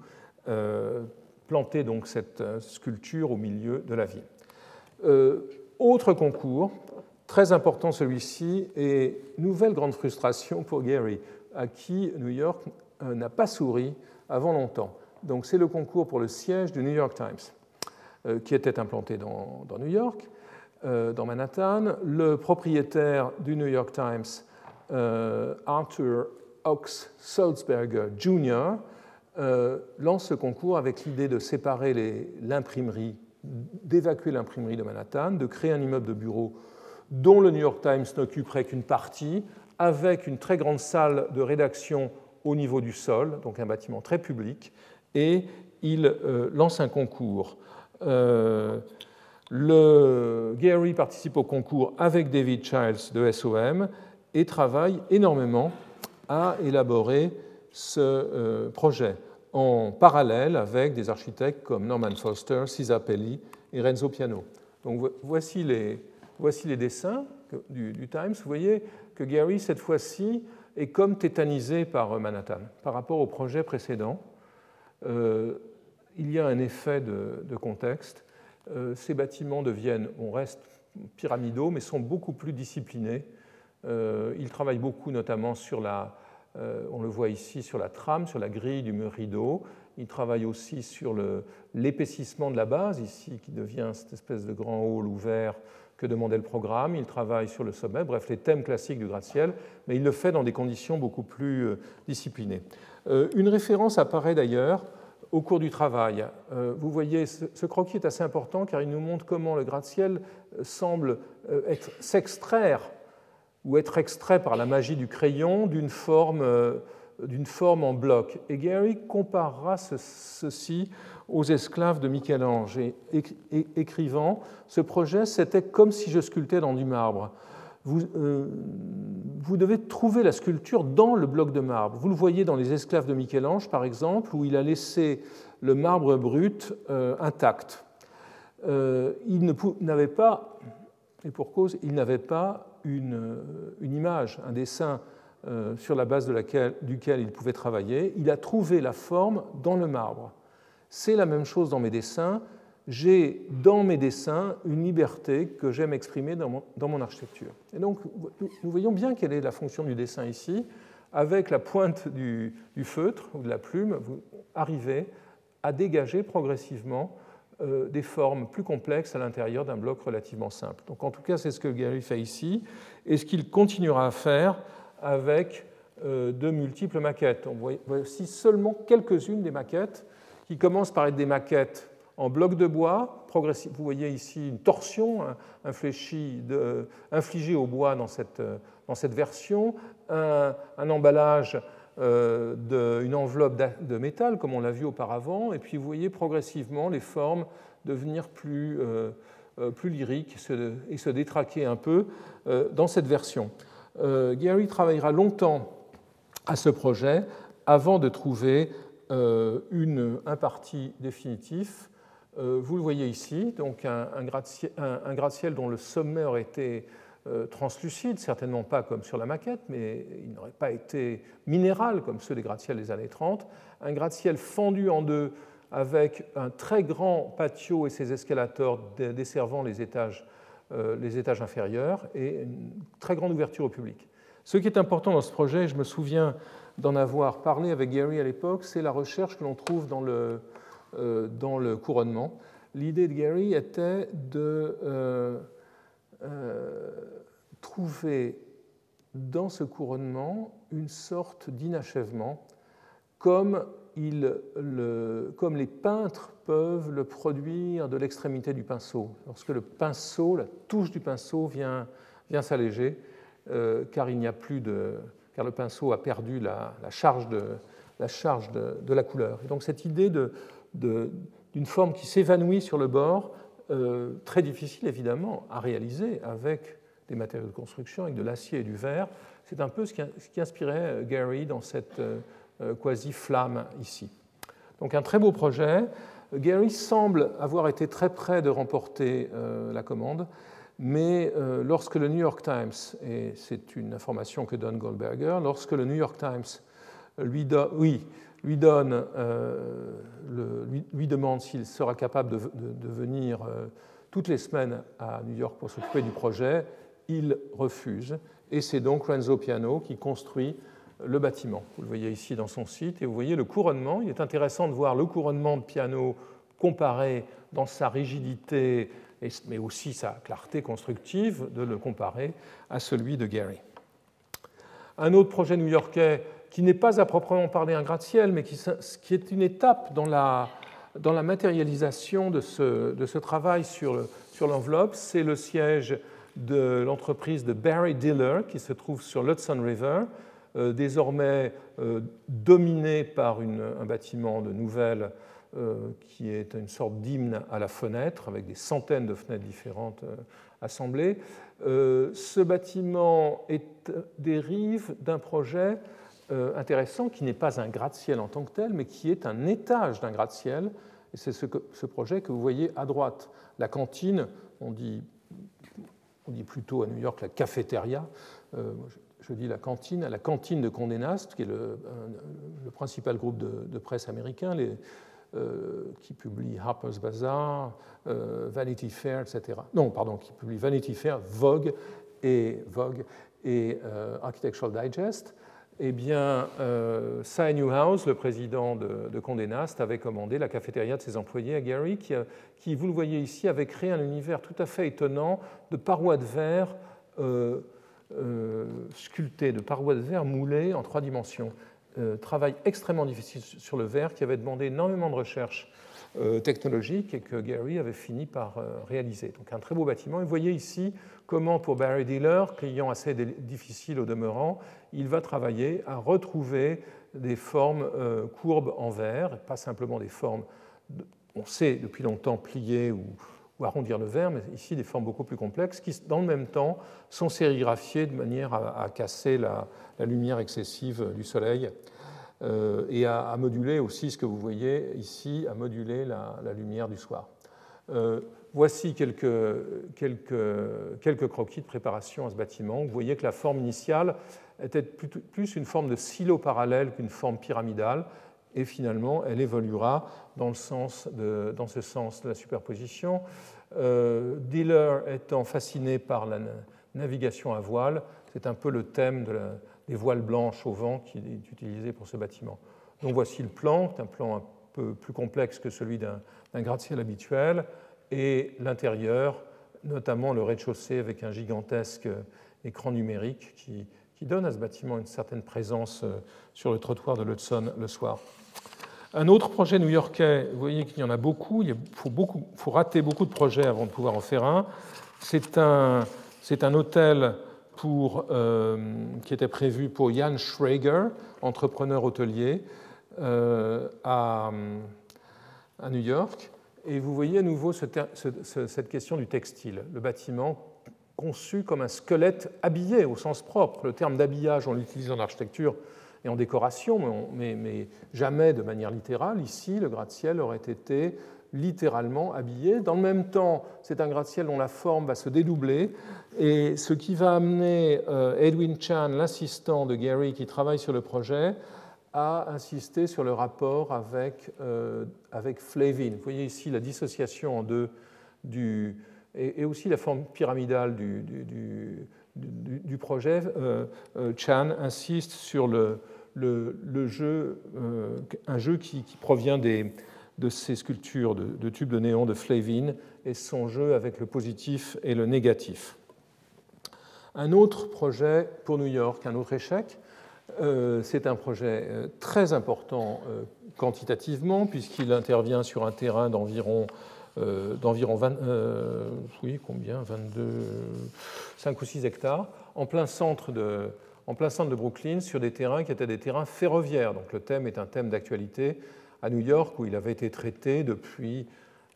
euh, planter donc cette euh, sculpture au milieu de la ville. Euh, autre concours, très important celui-ci, et nouvelle grande frustration pour Gary, à qui New York n'a pas souri avant longtemps. Donc c'est le concours pour le siège du New York Times, qui était implanté dans, New York, dans Manhattan. Le propriétaire du New York Times euh, Arthur Ox Sulzberger Jr. Euh, lance ce concours avec l'idée de séparer l'imprimerie, d'évacuer l'imprimerie de Manhattan, de créer un immeuble de bureaux dont le New York Times n'occuperait qu'une partie, avec une très grande salle de rédaction au niveau du sol, donc un bâtiment très public, et il euh, lance un concours. le, Gary participe au concours avec David Childs de SOM, et travaille énormément à élaborer ce euh, projet en parallèle avec des architectes comme Norman Foster, Cisa Pelli et Renzo Piano. Donc voici les, voici les dessins du, Times. Vous voyez que Gary, cette fois-ci, est comme tétanisé par Manhattan par rapport au projet précédent. Euh, il y a un effet de, contexte. Euh, ces bâtiments deviennent, on reste pyramidaux, mais sont beaucoup plus disciplinés euh, il travaille beaucoup notamment sur la, euh, on le voit ici, sur la trame, sur la grille du mur rideau. Il travaille aussi sur l'épaississement de la base, ici, qui devient cette espèce de grand hall ouvert que demandait le programme. Il travaille sur le sommet, bref, les thèmes classiques du gratte-ciel, mais il le fait dans des conditions beaucoup plus euh, disciplinées. Une référence apparaît d'ailleurs au cours du travail. Vous voyez, ce croquis est assez important car il nous montre comment le gratte-ciel semble s'extraire ou être extrait par la magie du crayon d'une forme, euh, forme, en bloc. Et Gary comparera ceci aux esclaves de Michel-Ange, écrivant Ce projet, c'était comme si je sculptais dans du marbre. Vous, euh, vous, devez trouver la sculpture dans le bloc de marbre. Vous le voyez dans les esclaves de Michel-Ange, par exemple, où il a laissé le marbre brut euh, intact. il n'avait pas, et pour cause, il n'avait pas une, image, un dessin euh, sur la base de laquelle, duquel il pouvait travailler. Il a trouvé la forme dans le marbre. C'est la même chose dans mes dessins. J'ai dans mes dessins une liberté que j'aime exprimer dans mon, architecture. Et donc, nous voyons bien quelle est la fonction du dessin ici. Avec la pointe du, feutre ou de la plume, vous arrivez à dégager progressivement euh, des formes plus complexes à l'intérieur d'un bloc relativement simple. Donc en tout cas, c'est ce que Gary fait ici, et ce qu'il continuera à faire avec euh, de multiples maquettes. On voit ici seulement quelques-unes des maquettes qui commencent par être des maquettes en bloc de bois. Vous voyez ici une torsion infligée au bois dans cette, dans cette version, un, emballage euh, d'une enveloppe de métal, comme on l'a vu auparavant, et puis vous voyez progressivement les formes devenir plus, euh, euh, plus lyriques et se, détraquer un peu dans cette version. Gary travaillera longtemps à ce projet avant de trouver une, un parti définitif. Vous le voyez ici, donc un, un gratte-ciel dont le sommet aurait été euh, translucide, certainement pas comme sur la maquette, mais il n'aurait pas été minéral comme ceux des gratte-ciels des années 30. Un gratte-ciel fendu en deux avec un très grand patio et ses escalators desservant les étages, euh, les étages inférieurs et une très grande ouverture au public. Ce qui est important dans ce projet, je me souviens d'en avoir parlé avec Gary à l'époque, c'est la recherche que l'on trouve dans le, euh, dans le couronnement. L'idée de Gary était de euh, trouver dans ce couronnement une sorte d'inachèvement, comme, comme les peintres peuvent le produire de l'extrémité du pinceau. Lorsque le pinceau, la touche du pinceau vient, vient s'alléger, euh, car il n'y a plus de, car le pinceau a perdu la, charge, de, la, charge de, la couleur. Et donc cette idée de, d'une forme qui s'évanouit sur le bord euh, très difficile évidemment à réaliser avec des matériaux de construction, avec de l'acier et du verre. C'est un peu ce qui, inspirait euh, Gary dans cette euh, quasi-flamme ici. Donc un très beau projet. Gary semble avoir été très près de remporter la commande, mais lorsque le New York Times, et c'est une information que donne Goldberger, lorsque le New York Times lui, donne, oui, euh, lui, demande s'il sera capable de, venir euh, toutes les semaines à New York pour s'occuper du projet. Il refuse. Et c'est donc Renzo Piano qui construit le bâtiment. Vous le voyez ici dans son site. Et vous voyez le couronnement. Il est intéressant de voir le couronnement de Piano comparé dans sa rigidité, mais aussi sa clarté constructive, de le comparer à celui de Gary. Un autre projet new-yorkais qui n'est pas à proprement parler un gratte-ciel, mais qui, est une étape dans la, dans la matérialisation de ce, de ce, travail sur l'enveloppe. C'est le siège de l'entreprise de Barry Diller, qui se trouve sur l'Hudson River, euh, désormais euh, dominé par un bâtiment de nouvelles euh, qui est une sorte d'hymne à la fenêtre, avec des centaines de fenêtres différentes assemblées. ce bâtiment dérive d'un projet euh, intéressant qui n'est pas un gratte-ciel en tant que tel, mais qui est un étage d'un gratte-ciel. Et c'est ce, projet que vous voyez à droite. La cantine, on dit, on dit plutôt à New York la cafétéria. Euh, je, dis la cantine, la cantine de Condé Nast, qui est le, principal groupe de, presse américain, euh, qui publie Harper's Bazaar, Vanity Fair, etc. Non, pardon, qui publie Vanity Fair, Vogue et, Vogue et Architectural Digest eh bien, euh, Cy Newhouse, le président de, Condé Nast, avait commandé la cafétéria de ses employés à Gary, qui, vous le voyez ici, avait créé un univers tout à fait étonnant de parois de verre euh, euh, sculptées, de parois de verre moulées en trois dimensions. travail extrêmement difficile sur le verre qui avait demandé énormément de recherches technologiques et que Gary avait fini par réaliser. Donc un très beau bâtiment. Et vous voyez ici comment pour Barry Diller, client assez difficile au demeurant, il va travailler à retrouver des formes euh, courbes en verre, pas simplement des formes, on sait depuis longtemps plier ou, arrondir le verre, mais ici des formes beaucoup plus complexes qui, dans le même temps, sont sérigraphiées de manière à, casser la, lumière excessive du soleil euh, et à, moduler aussi ce que vous voyez ici, à moduler la, lumière du soir. Euh, Voici quelques, quelques, quelques, croquis de préparation à ce bâtiment. Vous voyez que la forme initiale était plus une forme de silo parallèle qu'une forme pyramidale, et finalement, elle évoluera dans, le sens de, dans ce sens de la superposition. Euh, Diller étant fasciné par la navigation à voile, c'est un peu le thème de des voiles blanches au vent qui est utilisé pour ce bâtiment. Donc voici le plan, un plan peu plus complexe que celui d'un gratte-ciel habituel, et l'intérieur, notamment le rez-de-chaussée avec un gigantesque écran numérique qui, donne à ce bâtiment une certaine présence euh, sur le trottoir de l'Hudson le soir. Un autre projet new-yorkais, vous voyez qu'il y en a beaucoup, il faut, beaucoup, faut rater beaucoup de projets avant de pouvoir en faire un. C'est un, un hôtel euh, qui était prévu pour Jan Schrager, entrepreneur hôtelier, euh, à, New York. Et vous voyez à nouveau cette question du textile. Le bâtiment conçu comme un squelette habillé au sens propre. Le terme d'habillage, on l'utilise en architecture et en décoration, mais, mais, jamais de manière littérale. Ici, le gratte-ciel aurait été littéralement habillé. Dans le même temps, c'est un gratte-ciel dont la forme va se dédoubler, et ce qui va amener euh, Edwin Chan, l'assistant de Gary qui travaille sur le projet, à insister sur le rapport avec, euh, avec Flavin. Vous voyez ici la dissociation en deux du, et, aussi la forme pyramidale du, du, projet. Euh, Chan insiste sur le, le, jeu, un jeu qui, qui provient des, de ces sculptures de, tubes de néon de Flavin et son jeu avec le positif et le négatif. Un autre projet pour New York, un autre échec, euh, c'est un projet euh, très important euh, quantitativement puisqu'il intervient sur un terrain d'environ d'environ 20, oui, combien? 22, 5 ou 6 hectares, en plein centre de, en plein centre de Brooklyn, sur des terrains qui étaient des terrains ferroviaires. Donc le thème est un thème d'actualité à New York, où il avait été traité depuis,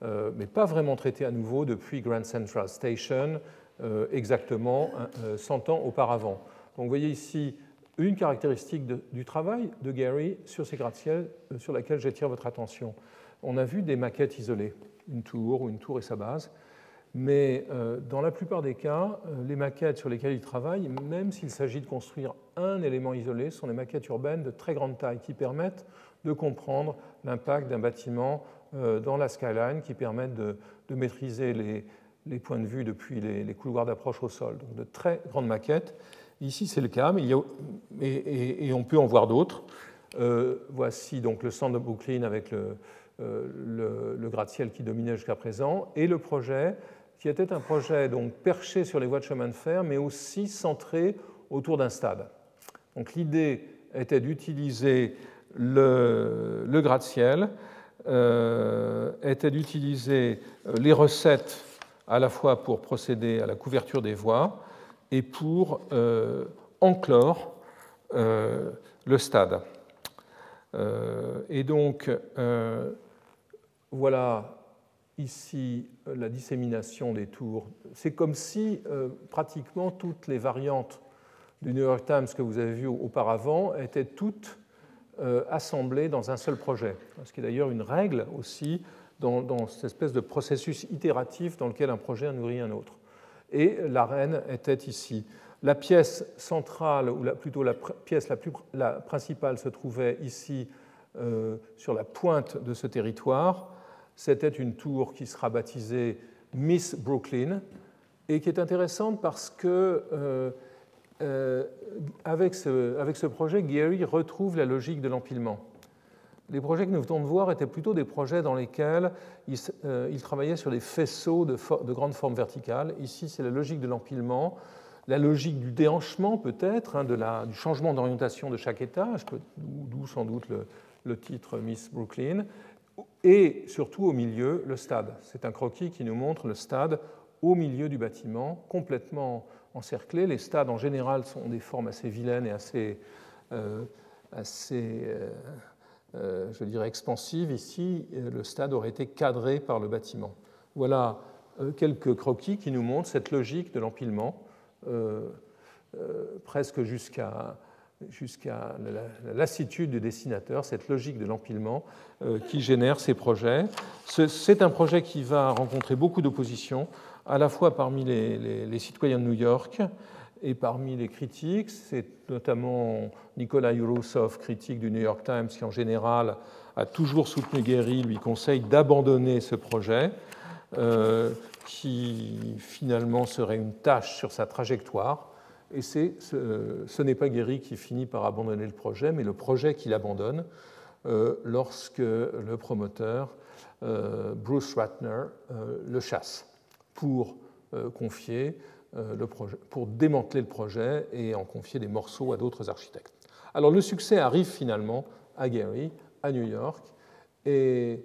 euh, mais pas vraiment traité à nouveau, depuis Grand Central Station, euh, exactement 100 euh, ans auparavant. Donc vous voyez ici une caractéristique du travail de Gary sur ces gratte-ciels sur laquelle j'attire votre attention. On a vu des maquettes isolées, une tour ou une tour et sa base, mais dans la plupart des cas, les maquettes sur lesquelles il travaille, même s'il s'agit de construire un élément isolé, sont des maquettes urbaines de très grande taille qui permettent de comprendre l'impact d'un bâtiment euh, dans la skyline qui permettent de, maîtriser les, points de vue depuis les, couloirs d'approche au sol. Donc de très grandes maquettes. Ici, c'est le cas, mais et, on peut en voir d'autres. Euh, voici donc le centre de Brooklyn avec le, euh, le, gratte-ciel qui dominait jusqu'à présent, et le projet qui était un projet donc perché sur les voies de chemin de fer, mais aussi centré autour d'un stade. Donc l'idée était d'utiliser le, gratte-ciel euh, était d'utiliser les recettes à la fois pour procéder à la couverture des voies et pour euh, enclore le stade. et donc, voilà ici la dissémination des tours. C'est comme si pratiquement toutes les variantes du New York Times que vous avez vues auparavant étaient toutes euh, assemblés dans un seul projet. Ce qui est d'ailleurs une règle aussi dans, cette espèce de processus itératif dans lequel un projet nourrit un autre. Et l'arène était ici. La pièce centrale, ou plutôt la pièce la plus la principale, se trouvait ici euh, sur la pointe de ce territoire. C'était une tour qui sera baptisée Miss Brooklyn et qui est intéressante parce que euh, euh, avec, ce, avec, ce, projet, Gary retrouve la logique de l'empilement. Les projets que nous venons de voir étaient plutôt des projets dans lesquels il, euh, travaillait sur des faisceaux de, de grande forme verticale. Ici, c'est la logique de l'empilement, la logique du déhanchement peut-être, hein, du changement d'orientation de chaque étage, d'où sans doute le, titre Miss Brooklyn, et surtout au milieu, le stade. C'est un croquis qui nous montre le stade au milieu du bâtiment, complètement encerclés. Les stades, en général, sont des formes assez vilaines et assez, euh, assez euh, je dirais, expansives. Ici, le stade aurait été cadré par le bâtiment. Voilà quelques croquis qui nous montrent cette logique de l'empilement, presque jusqu'à la lassitude du dessinateur, cette logique de l'empilement qui génère ces projets. C'est un projet qui va rencontrer beaucoup d'opposition à la fois parmi les, citoyens de New York et parmi les critiques. C'est notamment Nicolas Yurosov, critique du New York Times, qui en général a toujours soutenu Guéry, lui conseille d'abandonner ce projet, euh, qui finalement serait une tâche sur sa trajectoire. Et ce, ce n'est pas Guéry qui finit par abandonner le projet, mais le projet qu'il abandonne. lorsque le promoteur Bruce Ratner le chasse pour confier le projet, pour démanteler le projet et en confier des morceaux à d'autres architectes. Alors le succès arrive finalement à Gary, à New York, et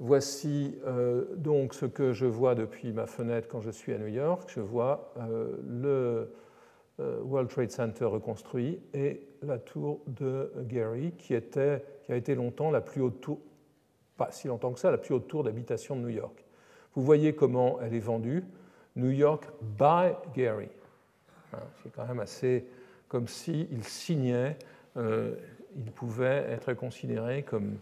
voici euh, donc ce que je vois depuis ma fenêtre quand je suis à New York. Je vois euh, le euh, World Trade Center reconstruit et la tour de Gary, qui, était, qui a été longtemps la plus haute tour, pas si longtemps que ça, la plus haute tour d'habitation de New York. Vous voyez comment elle est vendue. New York by Gary. Hein, c'est quand même assez comme s'il signait euh, il pouvait être considéré comme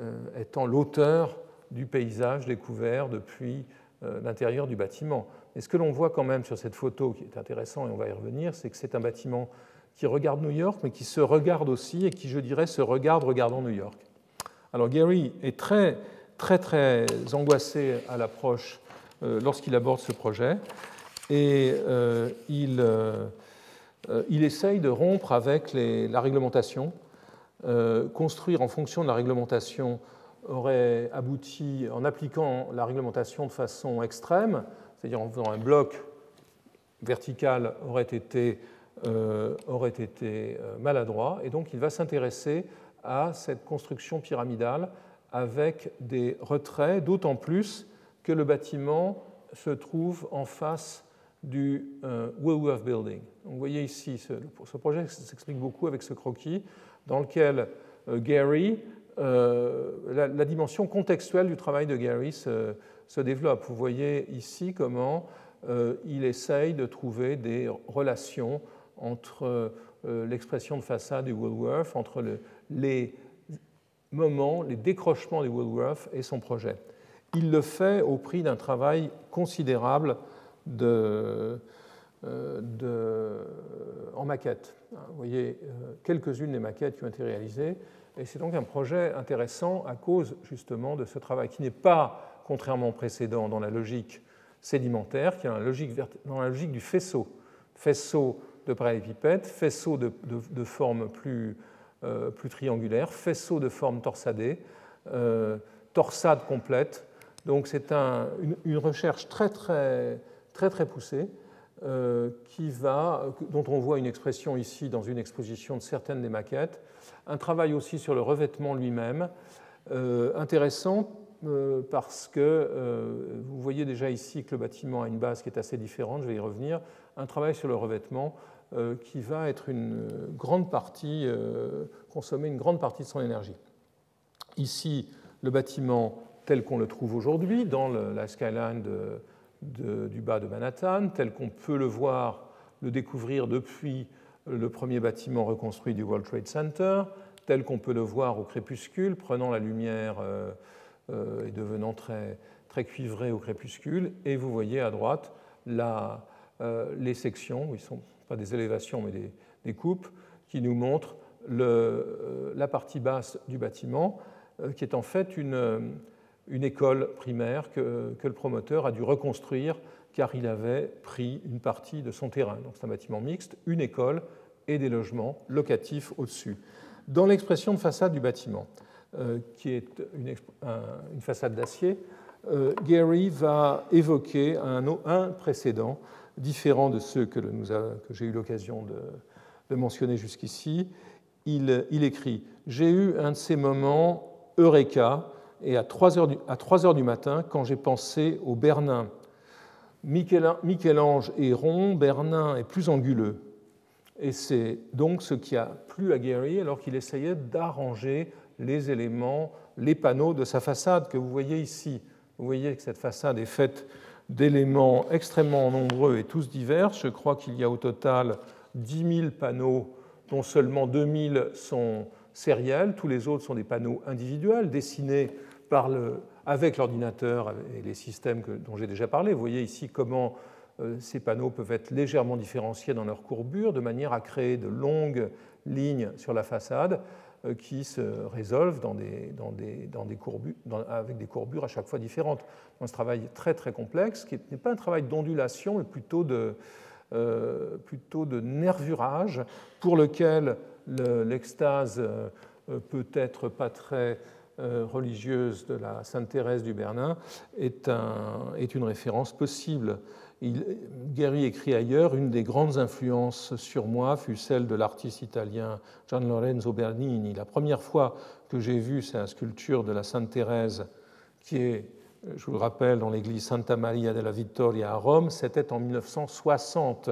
euh, étant l'auteur du paysage découvert depuis euh, l'intérieur du bâtiment. Et ce que l'on voit quand même sur cette photo, qui est intéressant et on va y revenir, c'est que c'est un bâtiment qui regarde New York, mais qui se regarde aussi et qui, je dirais, se regarde regardant New York. Alors Gary est très, très, très angoissé à l'approche lorsqu'il aborde ce projet et il euh, il essaye de rompre avec la réglementation. Euh, construire en fonction de la réglementation aurait abouti, en appliquant la réglementation de façon extrême, c'est-à-dire en faisant un bloc vertical, aurait été, euh, aurait été maladroit. Et donc il va s'intéresser à cette construction pyramidale avec des retraits, d'autant plus que le bâtiment se trouve en face du euh, Woolworth Building. vous voyez ici, ce, ce projet s'explique beaucoup avec ce croquis dans lequel euh, Gary, euh, la, dimension contextuelle du travail de Gary se, développe. Vous voyez ici comment il essaye de trouver des relations entre l'expression de façade du Woolworth, entre le, les moments, les décrochements du Woolworth et son projet. Il le fait au prix d'un travail considérable euh, en maquette. Vous voyez euh, quelques-unes des maquettes qui ont été réalisées. Et c'est donc un projet intéressant à cause justement de ce travail qui n'est pas, contrairement au précédent, dans la logique sédimentaire, qui est dans la logique, du faisceau. Faisceau de parallélépipède, faisceau de, forme euh, plus, triangulaire, faisceau de forme torsadée, torsade complète. Donc c'est un, une, recherche très très très très poussé, euh, qui va, dont on voit une expression ici dans une exposition de certaines des maquettes, un travail aussi sur le revêtement lui-même, euh, intéressant euh, parce que vous voyez déjà ici que le bâtiment a une base qui est assez différente, je vais y revenir, un travail sur le revêtement qui va être une grande partie, consommer une grande partie de son énergie. Ici, le bâtiment tel qu'on le trouve aujourd'hui dans la skyline du bas de Manhattan, tel qu'on peut le voir, le découvrir depuis le premier bâtiment reconstruit du World Trade Center, tel qu'on peut le voir au crépuscule, prenant la lumière euh, euh, et devenant très, très cuivré au crépuscule. Et vous voyez à droite euh, les sections, ils sont pas des élévations mais des, coupes, qui nous montrent la partie basse du bâtiment, qui est en fait une une école primaire que, le promoteur a dû reconstruire car il avait pris une partie de son terrain. Donc c'est un bâtiment mixte, une école et des logements locatifs au-dessus. Dans l'expression de façade du bâtiment, euh, qui est une, façade d'acier, euh, Gary va évoquer un, un, précédent différent de ceux que, j'ai eu l'occasion de, mentionner jusqu'ici. Il écrit J'ai eu un de ces moments Eureka et à 3 heures du, à 3 heures du matin, quand j'ai pensé au Bernin, Michel-Ange est rond, Bernin est plus anguleux. Et c'est donc ce qui a plu à Gary alors qu'il essayait d'arranger les éléments, les panneaux de sa façade que vous voyez ici. Vous voyez que cette façade est faite d'éléments extrêmement nombreux et tous divers. Je crois qu'il y a au total 10 000 panneaux, dont seulement 2 000 sont sériels. Tous les autres sont des panneaux individuels dessinés avec l'ordinateur et les systèmes dont j'ai déjà parlé. Vous voyez ici comment euh, ces panneaux peuvent être légèrement différenciés dans leur courbure, de manière à créer de longues lignes sur la façade euh, qui se résolvent dans des, dans des, dans des courbures, avec des courbures à chaque fois différentes. C'est un travail très très complexe, qui n'est pas un travail d'ondulation, mais plutôt de, euh, plutôt de nervurage, pour lequel l'extase peut-être pas très religieuse de la Sainte Thérèse du Bernin, est, un, est une référence possible. Il, écrit ailleurs Une des grandes influences sur moi fut celle de l'artiste italien Gian Lorenzo Bernini. La première fois que j'ai vu sa sculpture de la Sainte Thérèse, qui est je vous le rappelle, dans l'église Santa Maria della Vittoria à Rome, c'était en 1960.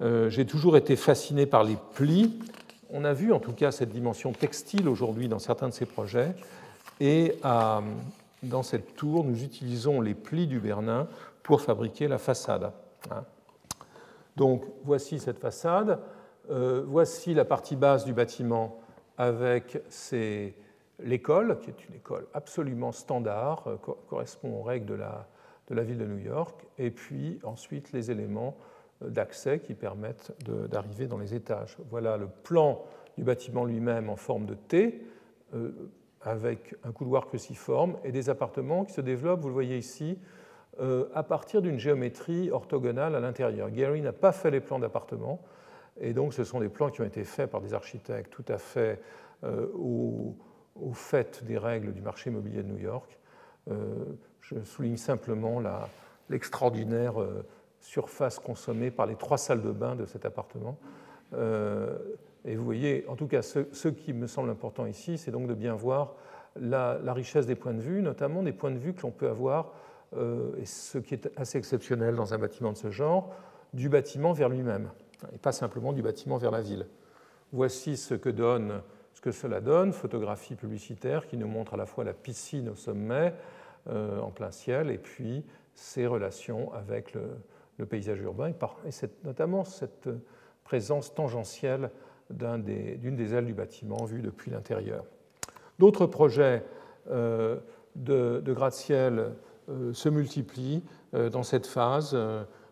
Euh, j'ai toujours été fasciné par les plis. On a vu en tout cas cette dimension textile aujourd'hui dans certains de ces projets. Et dans cette tour, nous utilisons les plis du Bernin pour fabriquer la façade. Hein. Donc voici cette façade. Euh, voici la partie basse du bâtiment avec L'école, qui est une école absolument standard, euh, correspond aux règles de la, ville de New York, et puis ensuite les éléments euh, d'accès qui permettent d'arriver dans les étages. Voilà le plan du bâtiment lui-même en forme de T, euh, avec un couloir cruciforme et des appartements qui se développent, vous le voyez ici, à partir d'une géométrie orthogonale à l'intérieur. Gary n'a pas fait les plans d'appartements, et donc ce sont des plans qui ont été faits par des architectes tout à fait au, au fait des règles du marché immobilier de New York. Euh, je souligne simplement l'extraordinaire euh, surface consommée par les trois salles de bain de cet appartement. Euh, et vous voyez, en tout cas, ce, qui me semble important ici, c'est donc de bien voir la, richesse des points de vue, notamment des points de vue que l'on peut avoir, et ce qui est assez exceptionnel dans un bâtiment de ce genre, du bâtiment vers lui-même, et pas simplement du bâtiment vers la ville. Voici ce que donne ce que cela donne, photographie publicitaire qui nous montre à la fois la piscine au sommet, euh, en plein ciel, et puis ses relations avec le, paysage urbain, et, notamment cette présence tangentielle d'une des, ailes du bâtiment vue depuis l'intérieur. D'autres projets euh, de, gratte-ciel euh, se multiplient dans cette phase,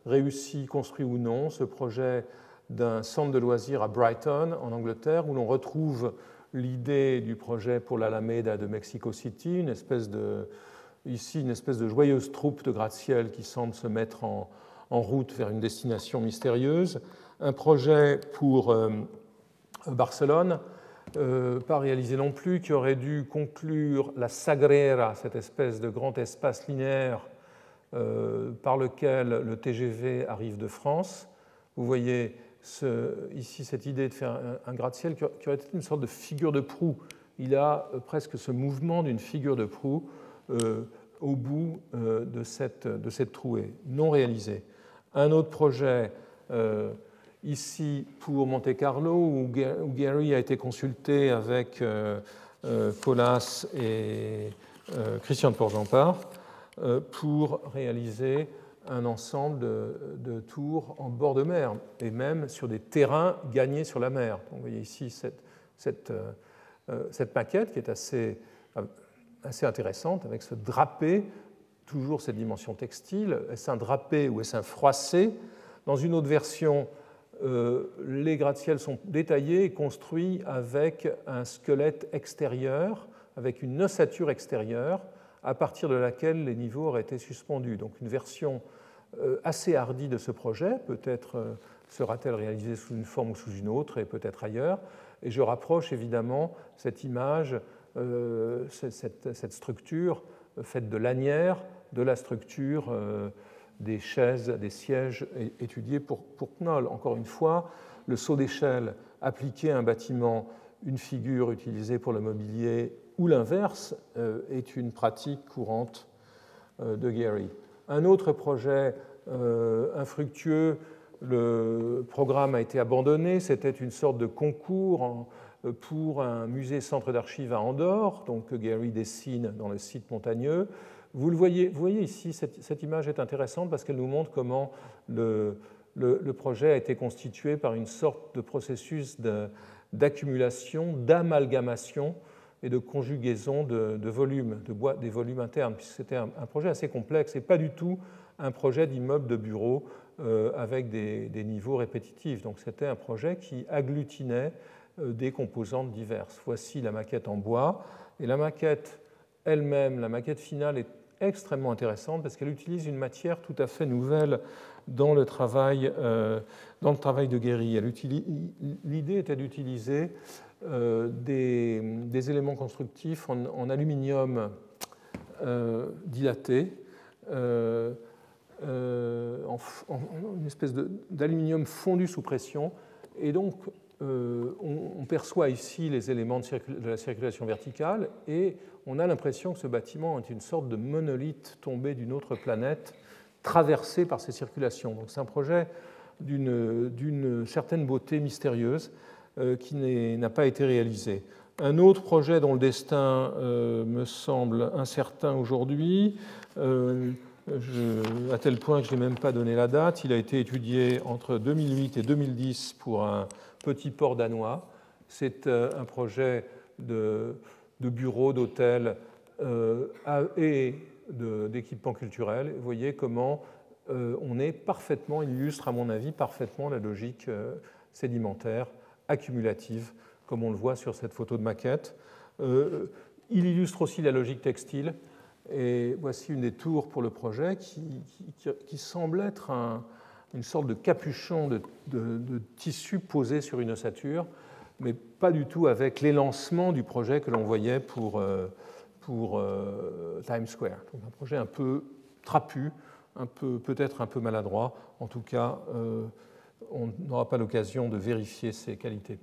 réussi, construit ou non. Ce projet d'un centre de loisirs à Brighton, en Angleterre, où l'on retrouve l'idée du projet pour l'Alameda de Mexico City, une espèce de, ici une espèce de joyeuse troupe de gratte-ciel qui semble se mettre en, route vers une destination mystérieuse, un projet pour euh, Barcelone, euh, pas réalisé non plus, qui aurait dû conclure la Sagrera, cette espèce de grand espace linéaire euh, par lequel le TGV arrive de France. Vous voyez ici cette idée de faire un, gratte-ciel qui, aurait été une sorte de figure de proue. Il a presque ce mouvement d'une figure de proue au bout de cette trouée, non réalisée. Un autre projet ici pour Monte Carlo, où, Gary a été consulté avec Colas et Christian Porzampar pour réaliser un ensemble de, tours en bord de mer et même sur des terrains gagnés sur la mer. vous voyez ici cette, cette, euh, euh, cette maquette qui est assez, euh, assez intéressante avec ce drapé, toujours cette dimension textile. Est-ce un drapé ou est-ce un froissé? Dans une autre version, les gratte-ciels sont détaillés et construits avec un squelette extérieur, avec une ossature extérieure à partir de laquelle les niveaux auraient été suspendus. Donc une version euh, assez hardie de ce projet, peut-être euh, sera-t-elle réalisée sous une forme ou sous une autre, et peut-être ailleurs. Et je rapproche évidemment cette image, euh, cette, structure faite de lanières, de la structure des chaises, des sièges étudiés pour, pour Knoll. Encore une fois, le saut d'échelle appliqué à un bâtiment, une figure utilisée pour le mobilier ou l'inverse euh, est une pratique courante euh, de Gary. Un autre projet euh, infructueux, le programme a été abandonné, c'était une sorte de concours pour un musée centre d'archives à Andorre, donc que Gary dessine dans le site montagneux. Vous le voyez, vous voyez ici, cette, image est intéressante parce qu'elle nous montre comment le, projet a été constitué par une sorte de processus d'accumulation, d'amalgamation et de conjugaison de, volumes, de bois, des volumes internes, puisque c'était un, projet assez complexe et pas du tout un projet d'immeuble de bureau euh, avec des, niveaux répétitifs. Donc c'était un projet qui agglutinait euh, des composantes diverses. Voici la maquette en bois, et la maquette elle-même, la maquette finale est extrêmement intéressante parce qu'elle utilise une matière tout à fait nouvelle dans le travail, euh, de Guéry. L'idée était d'utiliser des, éléments constructifs en, aluminium dilaté, en, une espèce d'aluminium fondu sous pression. Et donc, on, perçoit ici les éléments de, la circulation verticale et on a l'impression que ce bâtiment est une sorte de monolithe tombé d'une autre planète, traversé par ces circulations. Donc c'est un projet d'une certaine beauté mystérieuse euh, qui n'a pas été réalisé. Un autre projet dont le destin euh, me semble incertain aujourd'hui, euh, à tel point que je n'ai même pas donné la date, il a été étudié entre 2008 et 2010 pour un petit port danois. C'est un projet de bureaux, d'hôtels euh, et d'équipements culturels. Vous voyez comment euh, on est parfaitement, illustre à mon avis parfaitement la logique euh, sédimentaire, accumulative, comme on le voit sur cette photo de maquette. il illustre aussi la logique textile. Et voici une des tours pour le projet qui, semble être une sorte de capuchon de, tissu posé sur une ossature mais pas du tout avec l'élancement du projet que l'on voyait pour, euh, pour euh, Times Square. Donc un projet un peu trapu, un peu, peut-être un peu maladroit. En tout cas, euh, on n'aura pas l'occasion de vérifier ses qualités.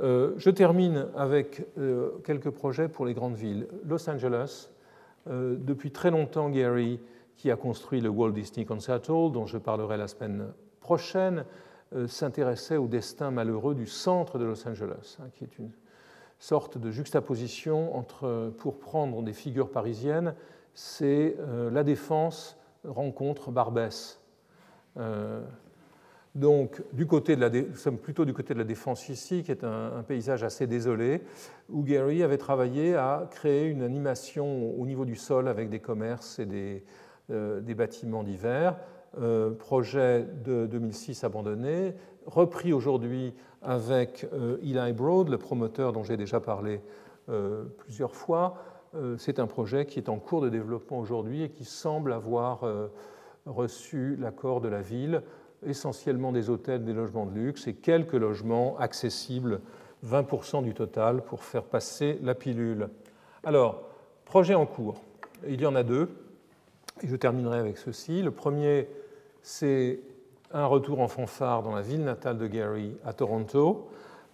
je termine avec quelques projets pour les grandes villes. Los Angeles, depuis très longtemps, Gary, qui a construit le Walt Disney Concert Hall, dont je parlerai la semaine prochaine, euh, s'intéressait au destin malheureux du centre de Los Angeles, hein, qui est une sorte de juxtaposition entre, pour prendre des figures parisiennes, c'est euh, la défense rencontre Barbès. Euh, donc, du côté nous sommes plutôt du côté de la défense ici, qui est un, paysage assez désolé, où Gary avait travaillé à créer une animation au niveau du sol avec des commerces et des, des bâtiments divers. Euh, projet de 2006 abandonné, repris aujourd'hui avec euh, Eli Broad, le promoteur dont j'ai déjà parlé euh, plusieurs fois. C'est un projet qui est en cours de développement aujourd'hui et qui semble avoir reçu l'accord de la ville, essentiellement des hôtels, des logements de luxe et quelques logements accessibles, 20% du total, pour faire passer la pilule. Alors, projet en cours. Il y en a deux, je terminerai avec ceci. Le premier, c'est un retour en fanfare dans la ville natale de Gary, à Toronto,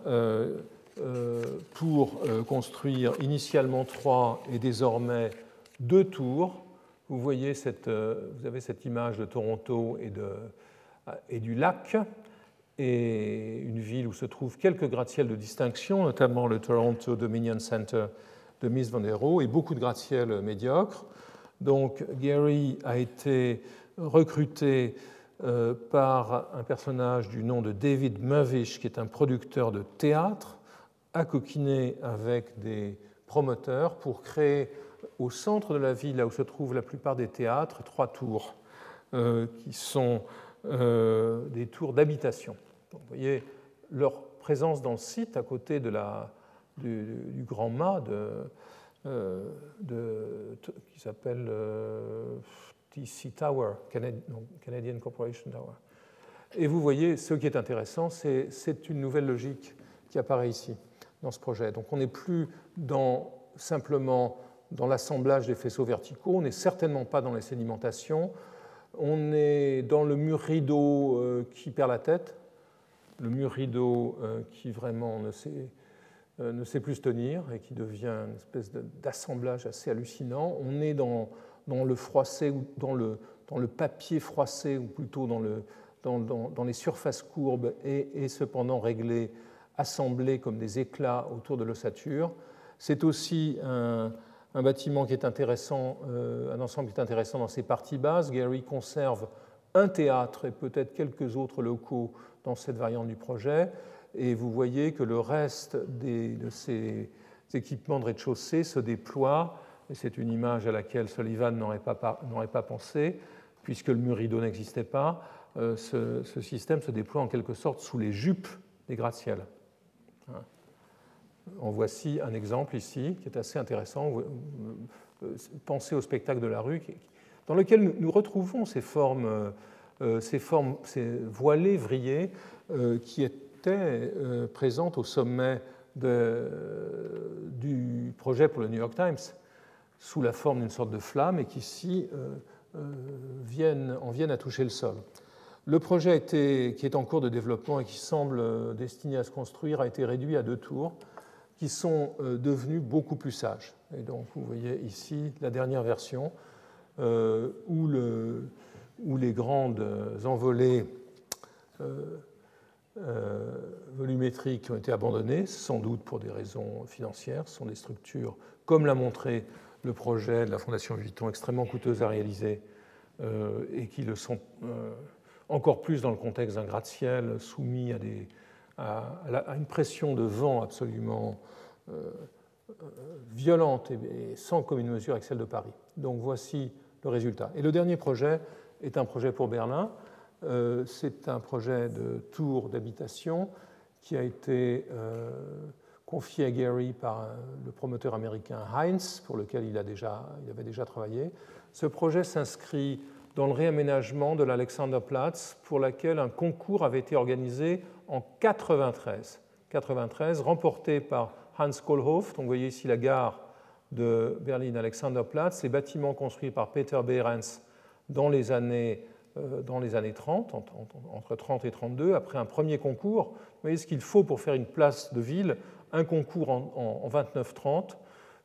euh, euh, pour euh, construire initialement trois et désormais deux tours. Vous voyez cette, vous avez cette image de Toronto et, de, et du lac, et une ville où se trouvent quelques gratte-ciels de distinction, notamment le Toronto Dominion Center de Miss Van der et beaucoup de gratte-ciels médiocres. Donc Gary a été recruté euh, par un personnage du nom de David Mavish, qui est un producteur de théâtre, à coquiner avec des promoteurs pour créer au centre de la ville, là où se trouvent la plupart des théâtres, trois tours euh, qui sont euh, des tours d'habitation. Vous voyez leur présence dans le site à côté de la, du, grand mât qui s'appelle TC Tower, Canadian Corporation Tower. Et vous voyez, ce qui est intéressant, c'est une nouvelle logique qui apparaît ici, dans ce projet. Donc on n'est plus dans, simplement dans l'assemblage des faisceaux verticaux, on n'est certainement pas dans les sédimentations, on est dans le mur rideau euh, qui perd la tête, le mur rideau euh, qui vraiment ne sait, euh, ne sait plus se tenir et qui devient une espèce d'assemblage assez hallucinant. On est dans dans le froissé ou dans le, dans le papier froissé ou plutôt dans, le, dans, dans, les surfaces courbes et, cependant réglées, assemblées comme des éclats autour de l'ossature. C'est aussi un, un, bâtiment qui est intéressant, euh, un ensemble qui est intéressant dans ses parties basses. Gary conserve un théâtre et peut-être quelques autres locaux dans cette variante du projet. Et vous voyez que le reste de ces équipements de rez-de-chaussée se déploie et c'est une image à laquelle Sullivan n'aurait pas, pas, pensé, puisque le mur rideau n'existait pas, euh, ce, système se déploie en quelque sorte sous les jupes des gratte-ciels. Hein. En voici un exemple ici qui est assez intéressant. Euh, pensez au spectacle de la rue, dans lequel nous retrouvons ces formes, euh, ces formes ces voilées, vrillées, qui étaient présentes au sommet du projet pour le New York Times sous la forme d'une sorte de flamme et qui ici viennent, en viennent à toucher le sol. Le projet qui est en cours de développement et qui semble destiné à se construire a été réduit à deux tours qui sont devenus beaucoup plus sages. Et donc vous voyez ici la dernière version où, le, où, les grandes envolées euh, volumétriques ont été abandonnées, sans doute pour des raisons financières. Ce sont des structures, comme l'a montré le projet de la Fondation Vuitton, extrêmement coûteuses à réaliser euh, et qui le sont euh, encore plus dans le contexte d'un gratte-ciel soumis à, une pression de vent absolument violente et, sans commune mesure avec celle de Paris. Donc voici le résultat. Et le dernier projet est un projet pour Berlin euh, c'est un projet de tour d'habitation qui a été euh, confié à Gary par euh, le promoteur américain Heinz, pour lequel il, a déjà, il avait déjà travaillé. Ce projet s'inscrit dans le réaménagement de l'Alexanderplatz, pour lequel un concours avait été organisé en 93, 93 remporté par Hans Kohlhoff. Donc vous voyez ici la gare de Berlin-Alexanderplatz, les bâtiments construits par Peter Behrens dans les années dans les années 30, entre 30 et 32, après un premier concours. Vous voyez ce qu'il faut pour faire une place de ville, un concours en, 29-30,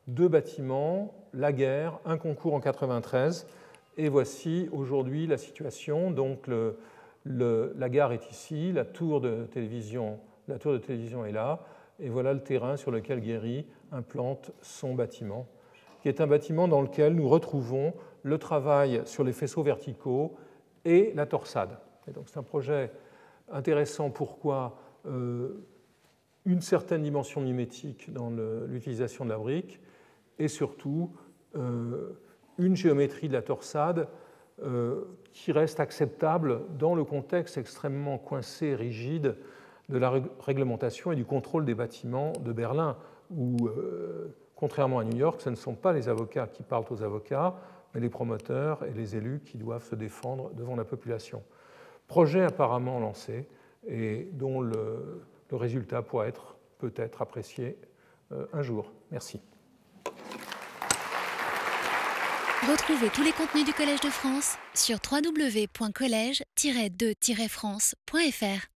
deux bâtiments, la guerre, un concours en 93, et voici aujourd'hui la situation. Donc la gare est ici, la tour de télévision, la tour de télévision est là, et voilà le terrain sur lequel Guéry implante son bâtiment, qui est un bâtiment dans lequel nous retrouvons le travail sur les faisceaux verticaux et la torsade. c'est un projet intéressant. Pourquoi euh, Une certaine dimension mimétique dans l'utilisation de la brique et surtout euh, une géométrie de la torsade euh, qui reste acceptable dans le contexte extrêmement coincé, rigide de la réglementation et du contrôle des bâtiments de Berlin, où, contrairement à New York, ce ne sont pas les avocats qui parlent aux avocats, mais les promoteurs et les élus qui doivent se défendre devant la population. Projet apparemment lancé et dont le, résultat pourra être peut-être apprécié euh, un jour. Merci. Retrouvez tous les contenus du Collège de France sur www.colège-2-france.fr.